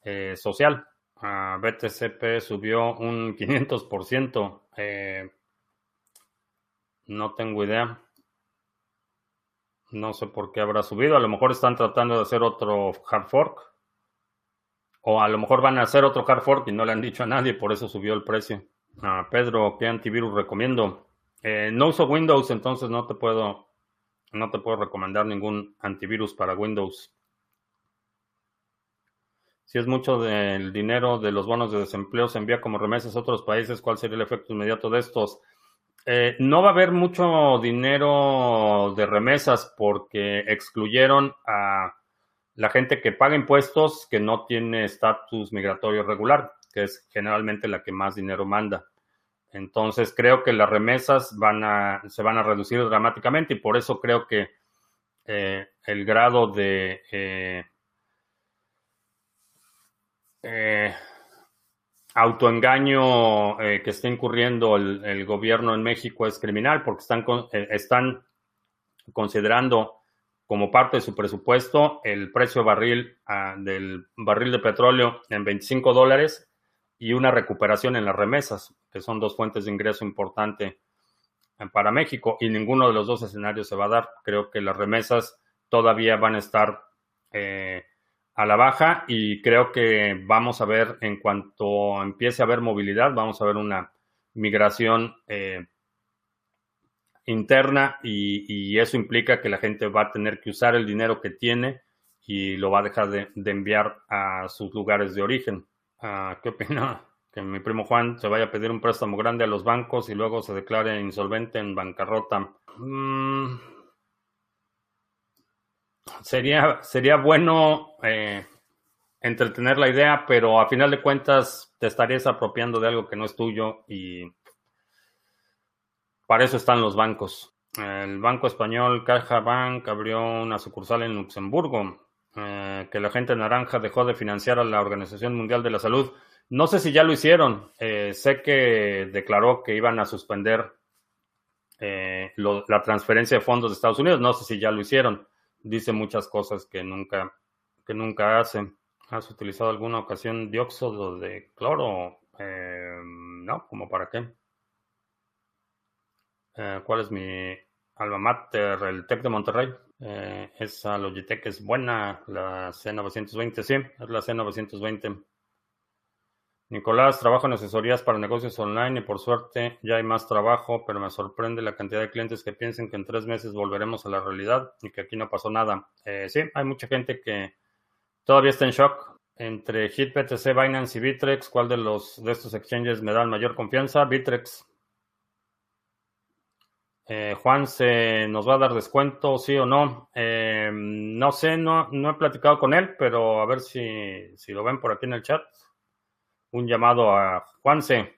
eh, social. BTCP subió un 500%. Eh, no tengo idea. No sé por qué habrá subido. A lo mejor están tratando de hacer otro hard fork. O a lo mejor van a hacer otro hard fork y no le han dicho a nadie, por eso subió el precio. Ah, Pedro, ¿qué antivirus recomiendo? Eh, no uso Windows, entonces no te puedo, no te puedo recomendar ningún antivirus para Windows. Si es mucho del dinero de los bonos de desempleo se envía como remesas a otros países, ¿cuál sería el efecto inmediato de estos? Eh, no va a haber mucho dinero de remesas porque excluyeron a la gente que paga impuestos que no tiene estatus migratorio regular, que es generalmente la que más dinero manda. Entonces creo que las remesas van a, se van a reducir dramáticamente y por eso creo que eh, el grado de eh, eh, autoengaño que está incurriendo el, gobierno en México es criminal porque están, considerando como parte de su presupuesto el precio barril ah, del barril de petróleo en 25 dólares y una recuperación en las remesas, que son dos fuentes de ingreso importante eh, para México y ninguno de los dos escenarios se va a dar. Creo que las remesas todavía van a estar eh, a la baja y creo que vamos a ver en cuanto empiece a haber movilidad, vamos a ver una migración eh, interna y, eso implica que la gente va a tener que usar el dinero que tiene y lo va a dejar de, enviar a sus lugares de origen. Ah, ¿Qué opina? Que mi primo Juan se vaya a pedir un préstamo grande a los bancos y luego se declare insolvente en bancarrota. Mm. sería, sería bueno eh, entretener la idea, pero a final de cuentas te estarías apropiando de algo que no es tuyo y para eso están los bancos. El Banco Español Caja Bank abrió una sucursal en Luxemburgo, eh, que la gente naranja dejó de financiar a la Organización Mundial de la Salud. No sé si ya lo hicieron. Eh, sé que declaró que iban a suspender eh, la transferencia de fondos de Estados Unidos. No sé si ya lo hicieron. Dice muchas cosas que nunca, que nunca hace. ¿Has utilizado alguna ocasión dióxido de cloro? no, ¿como para qué? Eh, ¿Cuál es mi alma mater? El TEC de Monterrey. Eh, esa Logitech es buena, la C920, sí, es la C920. Nicolás, trabajo en asesorías para negocios online y por suerte ya hay más trabajo, pero me sorprende la cantidad de clientes que piensen que en tres meses volveremos a la realidad y que aquí no pasó nada. Eh, sí, hay mucha gente que todavía está en shock. Entre HitBTC, Binance y Bitrex, ¿cuál de los de estos exchanges me da mayor confianza? Bitrex. Eh, Juan, ¿se nos va a dar descuento, sí o no? Eh, no sé, no, no, he platicado con él, pero a ver si, si, lo ven por aquí en el chat. Un llamado a Juanse.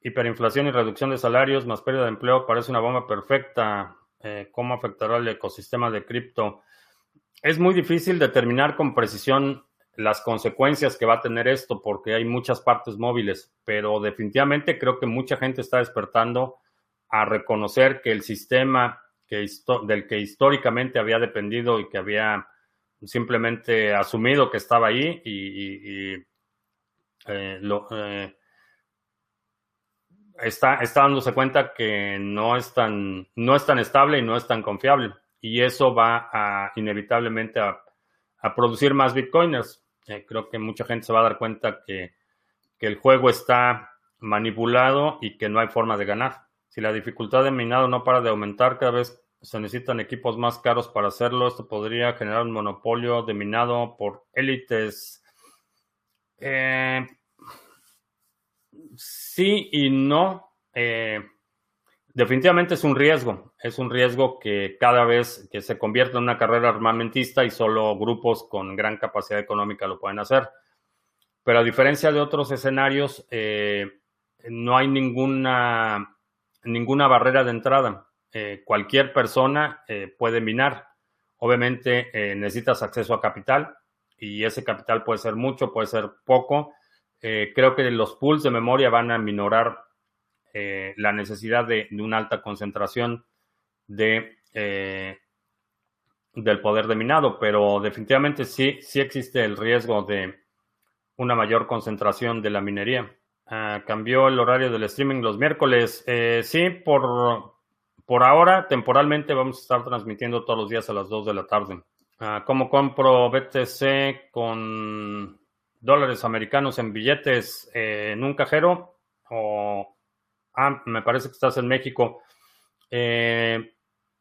hiperinflación y reducción de salarios más pérdida de empleo parece una bomba perfecta. Eh, ¿Cómo afectará el ecosistema de cripto? Es muy difícil determinar con precisión las consecuencias que va a tener esto porque hay muchas partes móviles, pero definitivamente creo que mucha gente está despertando a reconocer que el sistema del que históricamente había dependido y que había simplemente asumido que estaba ahí y, eh, lo, eh, está, está dándose cuenta que no es, tan, no es tan estable y no es tan confiable. Y eso va a, inevitablemente a, producir más bitcoiners. Eh, creo que mucha gente se va a dar cuenta que, que el juego está manipulado y que no hay forma de ganar. Si la dificultad de minado no para de aumentar, cada vez se necesitan equipos más caros para hacerlo. Esto podría generar un monopolio de minado por élites. Eh, sí y no. Eh, definitivamente es un riesgo. Es un riesgo que cada vez que se convierte en una carrera armamentista y solo grupos con gran capacidad económica lo pueden hacer. Pero a diferencia de otros escenarios, eh, no hay ninguna, ninguna barrera de entrada. Eh, cualquier persona puede minar. Obviamente necesitas acceso a capital y ese capital puede ser mucho, puede ser poco eh, creo que los pools de memoria van a minorar eh, la necesidad de, una alta concentración de, eh, del poder de minado, pero definitivamente sí, sí existe el riesgo de una mayor concentración de la minería. Ah, cambió el horario del streaming los miércoles. sí, por, por ahora, temporalmente, vamos a estar transmitiendo todos los días a las 2 de la tarde. Ah, ¿Cómo compro BTC con dólares americanos en billetes eh, en un cajero o, ah, me parece que estás en México. Eh,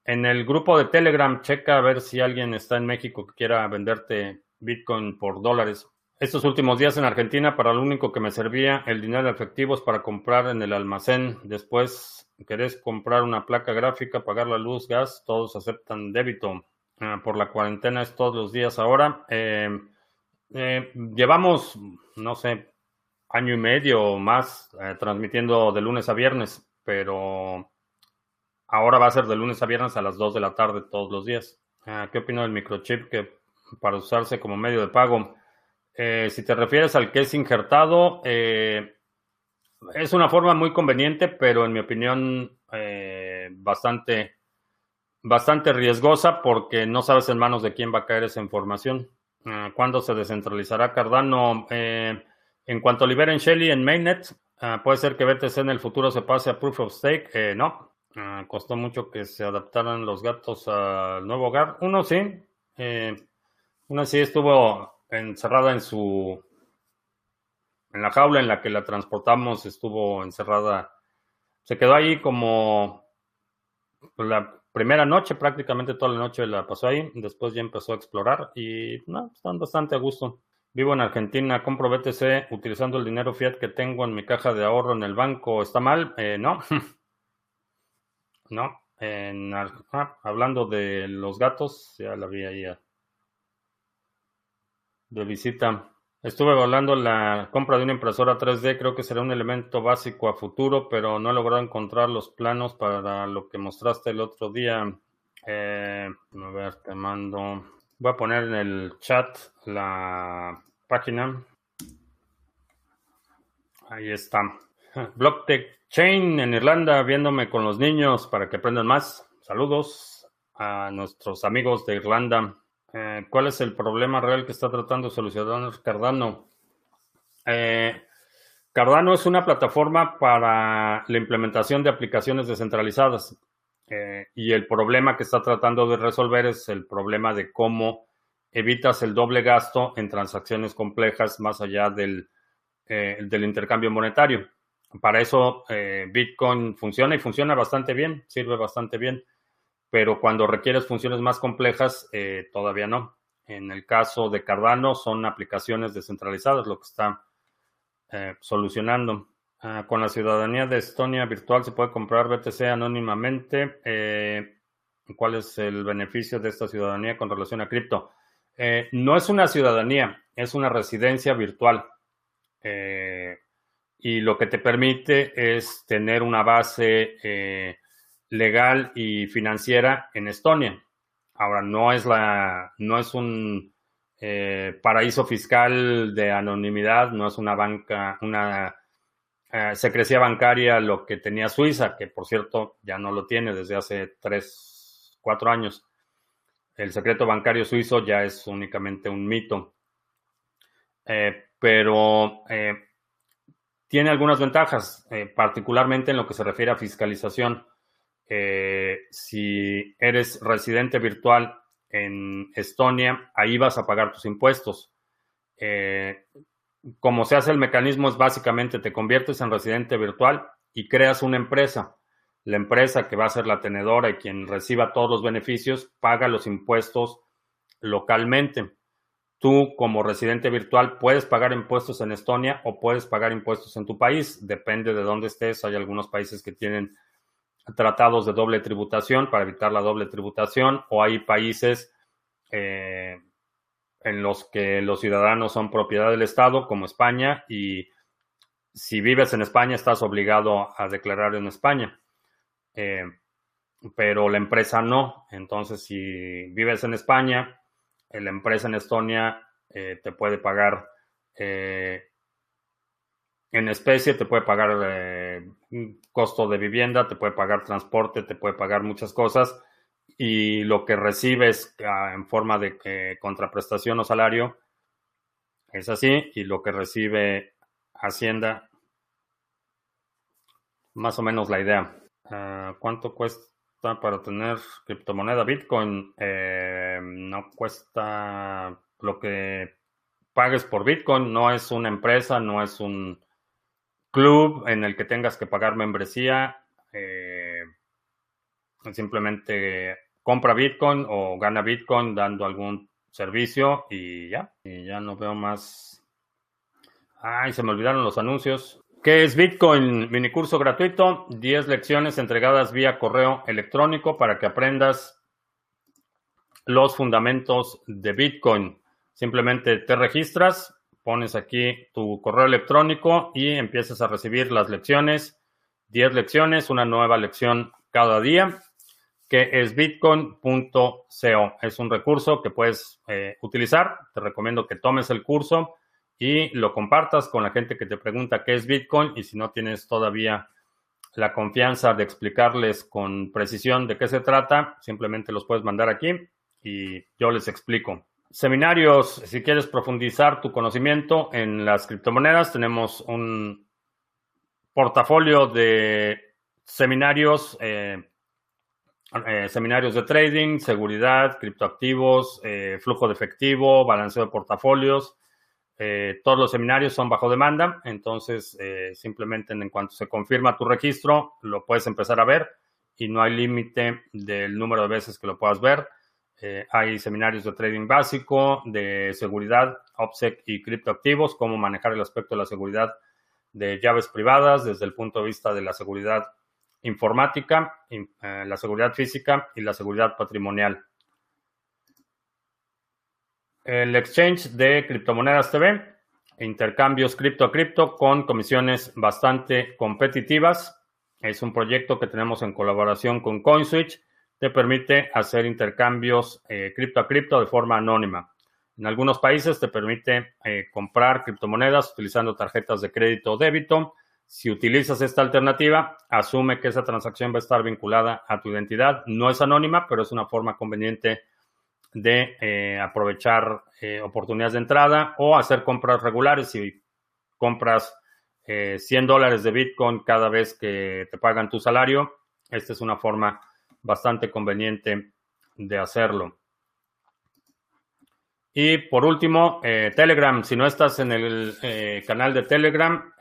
en el grupo de Telegram, checa a ver si alguien está en México que quiera venderte Bitcoin por dólares. Estos últimos días en Argentina, para lo único que me servía el dinero efectivo es para comprar en el almacén. Después, querés comprar una placa gráfica, pagar la luz, gas, todos aceptan débito. Ah, por la cuarentena es todos los días ahora. Eh, eh, llevamos, no sé, año y medio o más eh, transmitiendo de lunes a viernes, pero ahora va a ser de lunes a viernes a las 2 de la tarde todos los días. Ah, ¿Qué opino del microchip que para usarse como medio de pago? Eh, si te refieres al que es injertado, es una forma muy conveniente, pero en mi opinión bastante, bastante riesgosa porque no sabes en manos de quién va a caer esa información. Ah, ¿Cuándo se descentralizará Cardano? Eh, en cuanto liberen Shelly en Mainnet, ah, puede ser que BTC en el futuro se pase a Proof of Stake. Eh, no, ah, costó mucho que se adaptaran los gatos al nuevo hogar. Uno sí, eh, uno sí estuvo encerrada en su, en la jaula en la que la transportamos, estuvo encerrada, se quedó ahí como la primera noche, prácticamente toda la noche la pasó ahí, después ya empezó a explorar y no, están bastante a gusto. Vivo en Argentina, compro BTC utilizando el dinero fiat que tengo en mi caja de ahorro en el banco. ¿Está mal? Eh, no. no. En, ah, hablando de los gatos, ya la vi ahí de visita. Estuve evaluando la compra de una impresora 3D, creo que será un elemento básico a futuro, pero no he logrado encontrar los planos para lo que mostraste el otro día. Eh, a ver, te mando. Voy a poner en el chat la página. Ahí está. Blocktech Chain en Irlanda, viéndome con los niños para que aprendan más. Saludos a nuestros amigos de Irlanda. Eh, ¿Cuál es el problema real que está tratando de solucionar Cardano? Eh, Cardano es una plataforma para la implementación de aplicaciones descentralizadas eh, y el problema que está tratando de resolver es el problema de cómo evitas el doble gasto en transacciones complejas más allá del, del intercambio monetario. Para eso Bitcoin funciona y funciona bastante bien, sirve bastante bien pero cuando requieres funciones más complejas, eh, todavía no. En el caso de Cardano, son aplicaciones descentralizadas lo que está eh, solucionando. Ah, con la ciudadanía de Estonia virtual se puede comprar BTC anónimamente. Eh, ¿Cuál es el beneficio de esta ciudadanía con relación a cripto? no es una ciudadanía, es una residencia virtual. y lo que te permite es tener una base legal y financiera en Estonia. Ahora, no es, la, no es un eh, paraíso fiscal de anonimidad, no es una banca, una eh, secrecía bancaria lo que tenía Suiza, que por cierto ya no lo tiene desde hace tres, cuatro años. El secreto bancario suizo ya es únicamente un mito. Eh, pero tiene algunas ventajas, particularmente en lo que se refiere a fiscalización. Si eres residente virtual en Estonia, ahí vas a pagar tus impuestos. Eh, como se hace el mecanismo es básicamente te conviertes en residente virtual y creas una empresa. La empresa que va a ser la tenedora y quien reciba todos los beneficios paga los impuestos localmente. Tú como residente virtual puedes pagar impuestos en Estonia o puedes pagar impuestos en tu país. Depende de dónde estés. Hay algunos países que tienen tratados de doble tributación para evitar la doble tributación o hay países eh, en los que los ciudadanos son propiedad del Estado, como España, y si vives en España estás obligado a declarar en España. Eh, pero la empresa no. Entonces, si vives en España, la empresa en Estonia eh, te puede pagar en especie, te puede pagar eh, costo de vivienda, te puede pagar transporte, te puede pagar muchas cosas y lo que recibes ah, en forma de contraprestación o salario es así y lo que recibe Hacienda, más o menos la idea. Ah, ¿Cuánto cuesta para tener criptomoneda Bitcoin? Eh, no cuesta lo que pagues por Bitcoin, no es una empresa, no es un club en el que tengas que pagar membresía. Eh, simplemente compra Bitcoin o gana Bitcoin dando algún servicio y ya. Y ya no veo más. Ay, se me olvidaron los anuncios. ¿Qué es Bitcoin? Mini curso gratuito, 10 lecciones entregadas vía correo electrónico para que aprendas los fundamentos de Bitcoin. Simplemente te registras, pones aquí tu correo electrónico y empiezas a recibir las lecciones, 10 lecciones, una nueva lección cada día, que es bitcoin.co. Es un recurso que puedes eh, utilizar. Te recomiendo que tomes el curso y lo compartas con la gente que te pregunta qué es Bitcoin y si no tienes todavía la confianza de explicarles con precisión de qué se trata, simplemente los puedes mandar aquí y yo les explico. Seminarios, si quieres profundizar tu conocimiento en las criptomonedas, tenemos un portafolio de seminarios, eh, eh, seminarios de trading, seguridad, criptoactivos, eh, flujo de efectivo, balanceo de portafolios. todos los seminarios son bajo demanda, entonces simplemente en cuanto se confirma tu registro, lo puedes empezar a ver y no hay límite del número de veces que lo puedas ver. Eh, hay seminarios de trading básico, de seguridad, OPSEC y criptoactivos, cómo manejar el aspecto de la seguridad de llaves privadas desde el punto de vista de la seguridad informática, eh, la seguridad física y la seguridad patrimonial. El exchange de criptomonedas TV, intercambios cripto a cripto con comisiones bastante competitivas. Es un proyecto que tenemos en colaboración con CoinSwitch te permite hacer intercambios eh, cripto a cripto de forma anónima. En algunos países te permite eh, comprar criptomonedas utilizando tarjetas de crédito o débito. Si utilizas esta alternativa, asume que esa transacción va a estar vinculada a tu identidad. No es anónima, pero es una forma conveniente de eh, aprovechar oportunidades de entrada o hacer compras regulares. Si compras 100 dólares de Bitcoin cada vez que te pagan tu salario, esta es una forma bastante conveniente de hacerlo. Y por último, eh, Telegram. Si no estás en el eh, canal de Telegram,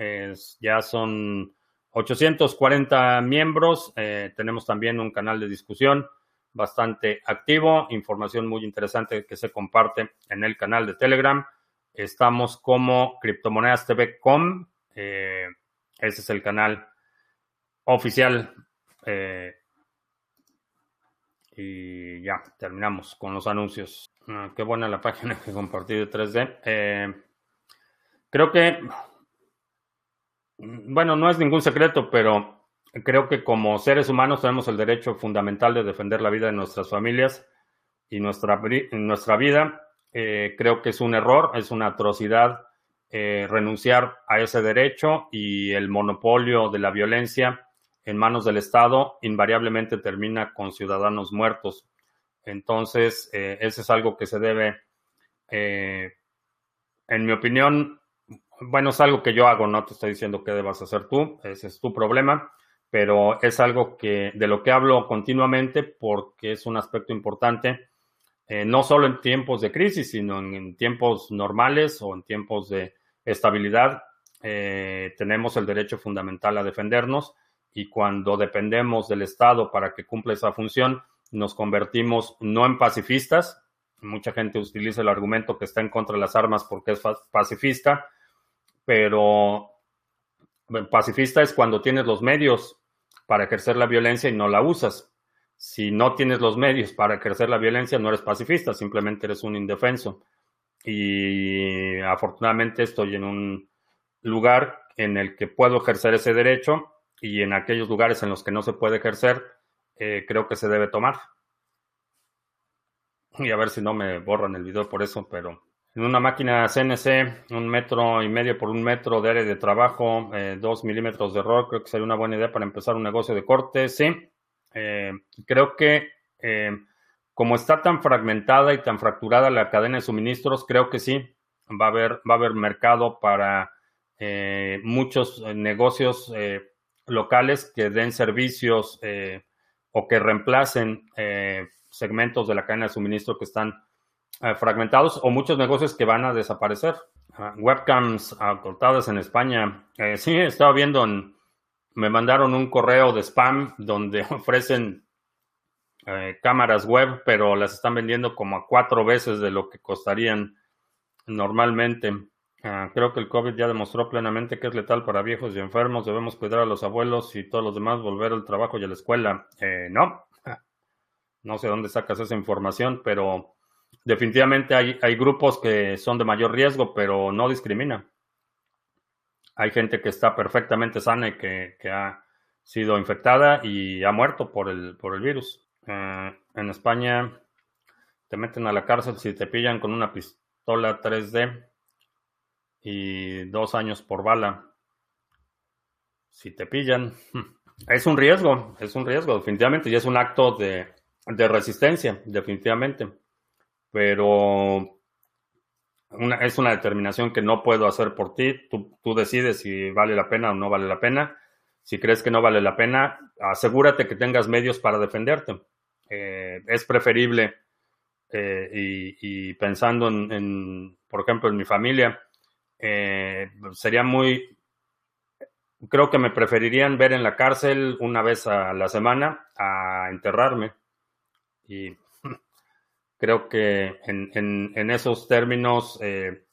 ya son 840 miembros. Eh, tenemos también un canal de discusión bastante activo, información muy interesante que se comparte en el canal de Telegram. Estamos como Criptomonedas TV.com. ese es el canal oficial y ya, terminamos con los anuncios. Ah, qué buena la página que compartí de 3D. Eh, creo que bueno, no es ningún secreto, pero creo que como seres humanos tenemos el derecho fundamental de defender la vida de nuestras familias y nuestra, vida. Eh, creo que es un error, es una atrocidad eh, renunciar a ese derecho y el monopolio de la violencia en manos del Estado invariablemente termina con ciudadanos muertos. Entonces, eh, eso es algo que se debe, en mi opinión, bueno, es algo que yo hago, no te estoy diciendo qué debas hacer tú, ese es tu problema, pero es algo que de lo que hablo continuamente porque es un aspecto importante, eh, no solo en tiempos de crisis, sino en, tiempos normales o en tiempos de estabilidad. Eh, tenemos el derecho fundamental a defendernos y cuando dependemos del Estado para que cumpla esa función, nos convertimos no en pacifistas. Mucha gente utiliza el argumento que está en contra de las armas porque es pacifista, pero pacifista es cuando tienes los medios para ejercer la violencia y no la usas. Si no tienes los medios para ejercer la violencia, no eres pacifista, simplemente eres un indefenso. Y afortunadamente estoy en un lugar en el que puedo ejercer ese derecho y en aquellos lugares en los que no se puede ejercer, eh, creo que se debe tomar. Y a ver si no me borran el video por eso, pero en una máquina CNC, un metro y medio por un metro de área de trabajo, eh, dos milímetros de error, creo que sería una buena idea para empezar un negocio de corte, sí. Eh, creo que como está tan fragmentada y tan fracturada la cadena de suministros, creo que sí, va a haber, va a haber mercado para muchos negocios locales que den servicios o que reemplacen segmentos de la cadena de suministro que están eh, fragmentados o muchos negocios que van a desaparecer. Ah, webcams cortadas en España. Eh, sí, estaba viendo, me mandaron un correo de spam donde ofrecen eh, cámaras web, pero las están vendiendo como a cuatro veces de lo que costarían normalmente. Ah, creo que el COVID ya demostró plenamente que es letal para viejos y enfermos. Debemos cuidar a los abuelos y todos los demás, volver al trabajo y a la escuela. no, no sé dónde sacas esa información, pero definitivamente hay, hay grupos que son de mayor riesgo, pero no discrimina. Hay gente que está perfectamente sana y que, ha sido infectada y ha muerto por el, por el virus. Eh, en España te meten a la cárcel si te pillan con una pistola 3D y dos años por bala. Si te pillan, es un riesgo, es un riesgo, definitivamente, y es un acto de, de resistencia, definitivamente pero es una determinación que no puedo hacer por ti. Tú, decides si vale la pena o no vale la pena. Si crees que no vale la pena, asegúrate que tengas medios para defenderte. Eh, es preferible, eh, y, pensando en, por ejemplo, en mi familia, eh, sería muy, creo que me preferirían ver en la cárcel una vez a la semana a enterrarme. Y Creo que en, esos términos, eh,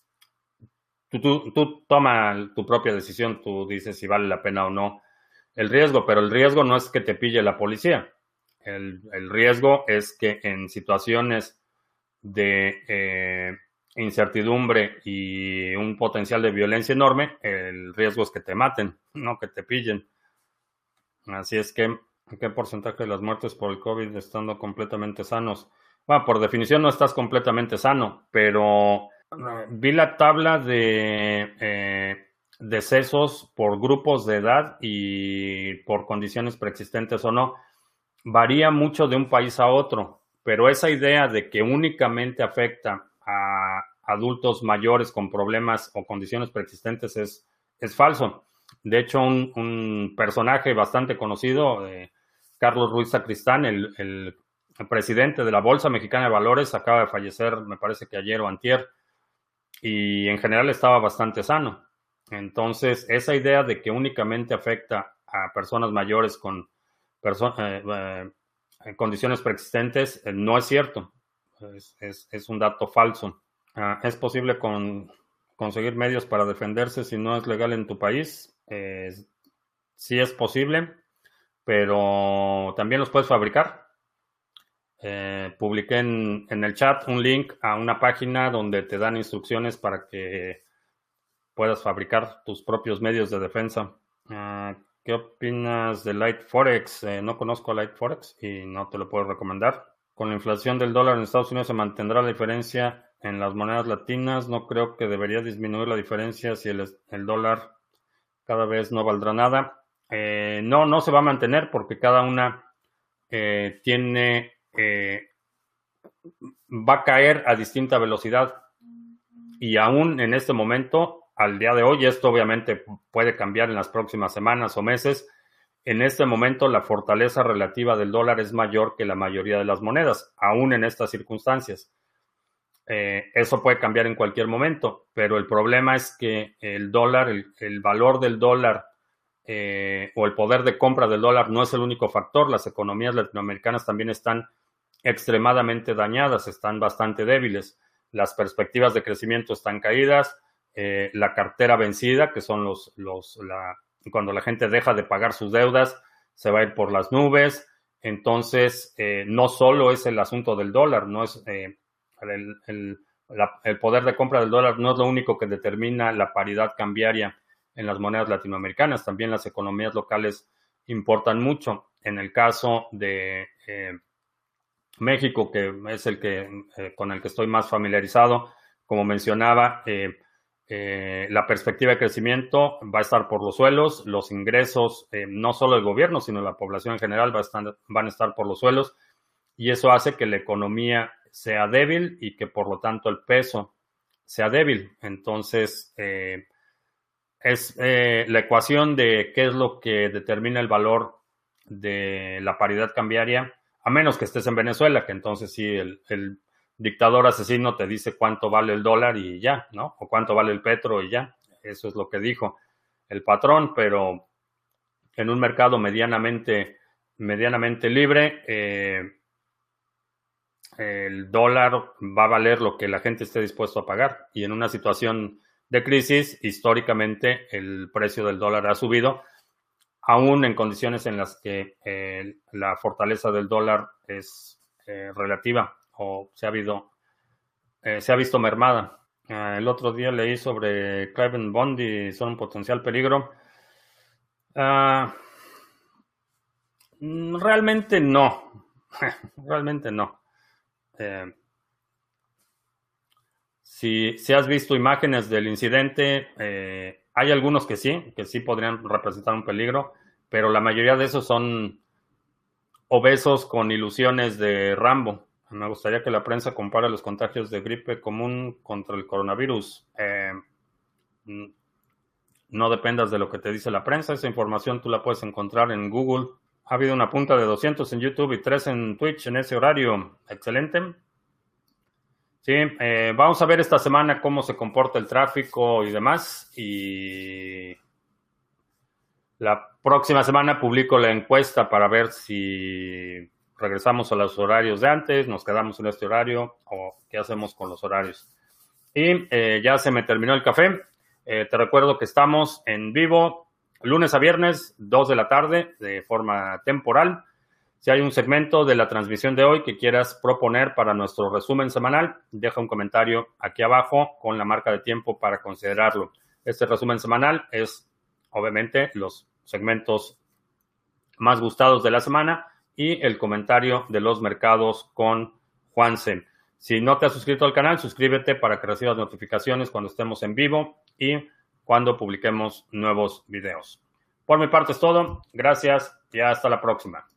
tú, tú, toma tu propia decisión, tú dices si vale la pena o no el riesgo, pero el riesgo no es que te pille la policía. El, riesgo es que en situaciones de eh, incertidumbre y un potencial de violencia enorme, el riesgo es que te maten, no que te pillen. Así es que, ¿qué porcentaje de las muertes por el COVID estando completamente sanos? Bueno, por definición no estás completamente sano, pero vi la tabla de eh, decesos por grupos de edad y por condiciones preexistentes o no. Varía mucho de un país a otro, pero esa idea de que únicamente afecta a adultos mayores con problemas o condiciones preexistentes es, es falso. De hecho, un, personaje bastante conocido, eh, Carlos Ruiz Sacristán, el, el presidente de la Bolsa Mexicana de Valores acaba de fallecer, me parece que ayer o antier, y en general estaba bastante sano. Entonces, esa idea de que únicamente afecta a personas mayores con eh, eh, condiciones preexistentes no es cierto. Es, un dato falso. Ah, ¿Es posible conseguir medios para defenderse si no es legal en tu país? sí es posible, pero también los puedes fabricar. Eh, publiqué en, el chat un link a una página donde te dan instrucciones para que puedas fabricar tus propios medios de defensa. Ah, ¿Qué opinas de Light Forex? Eh, no conozco Light Forex y no te lo puedo recomendar. Con la inflación del dólar en Estados Unidos se mantendrá la diferencia en las monedas latinas. No creo que debería disminuir la diferencia si el, dólar cada vez no valdrá nada. Eh, no, no se va a mantener porque cada una eh, tiene, va a caer a distinta velocidad. Y aún en este momento al día de hoy. Esto obviamente puede cambiar en las próximas semanas o meses. En este momento la fortaleza relativa del dólar es mayor que la mayoría de las monedas, aún en estas circunstancias. Eh, eso puede cambiar en cualquier momento, pero el problema es que el dólar, el, valor del dólar eh, o el poder de compra del dólar no es el único factor. Las economías latinoamericanas también están extremadamente dañadas, están bastante débiles. Las perspectivas de crecimiento están caídas, eh, la cartera vencida, que son los, los cuando la gente deja de pagar sus deudas, se va a ir por las nubes. Entonces, eh, no solo es el asunto del dólar, no es eh, el, poder de compra del dólar no es lo único que determina la paridad cambiaria en las monedas latinoamericanas. También las economías locales importan mucho. En el caso de México, que es el que con el que estoy más familiarizado, como mencionaba, eh, la perspectiva de crecimiento va a estar por los suelos, los ingresos, eh, no solo del gobierno, sino la población en general va a estar, van a estar por los suelos y eso hace que la economía sea débil y que por lo tanto el peso sea débil. Entonces, eh, es la ecuación de qué es lo que determina el valor de la paridad cambiaria, a menos que estés en Venezuela, que entonces sí el dictador asesino te dice cuánto vale el dólar y ya, ¿no? O cuánto vale el petro y ya. Eso es lo que dijo el patrón, pero en un mercado medianamente, medianamente libre, eh, el dólar va a valer lo que la gente esté dispuesto a pagar. Y en una situación de crisis, históricamente el precio del dólar ha subido, aún en condiciones en las que eh, la fortaleza del dólar es eh, relativa o se ha, habido, eh, se ha visto mermada. Ah, el otro día leí sobre Clive Bond y son un potencial peligro. Ah, realmente no. realmente no. Eh, si, si, has visto imágenes del incidente, eh, hay algunos que sí, que sí podrían representar un peligro, pero la mayoría de esos son obesos con ilusiones de Rambo. Me gustaría que la prensa compare los contagios de gripe común contra el coronavirus. Eh, no dependas de lo que te dice la prensa. Esa información tú la puedes encontrar en Google. Ha habido una punta de 200 en YouTube y 3 en Twitch en ese horario. Excelente. Sí, eh, vamos a ver esta semana cómo se comporta el tráfico y demás. Y la próxima semana publico la encuesta para ver si regresamos a los horarios de antes, nos quedamos en este horario o qué hacemos con los horarios. Y eh, ya se me terminó el café. Eh, te recuerdo que estamos en vivo lunes a viernes, 2 de la tarde, de forma temporal. Si hay un segmento de la transmisión de hoy que quieras proponer para nuestro resumen semanal, deja un comentario aquí abajo con la marca de tiempo para considerarlo. Este resumen semanal es, obviamente, los segmentos más gustados de la semana y el comentario de los mercados con Juanse. Si no te has suscrito al canal, suscríbete para que recibas notificaciones cuando estemos en vivo y cuando publiquemos nuevos videos. Por mi parte es todo. Gracias y hasta la próxima.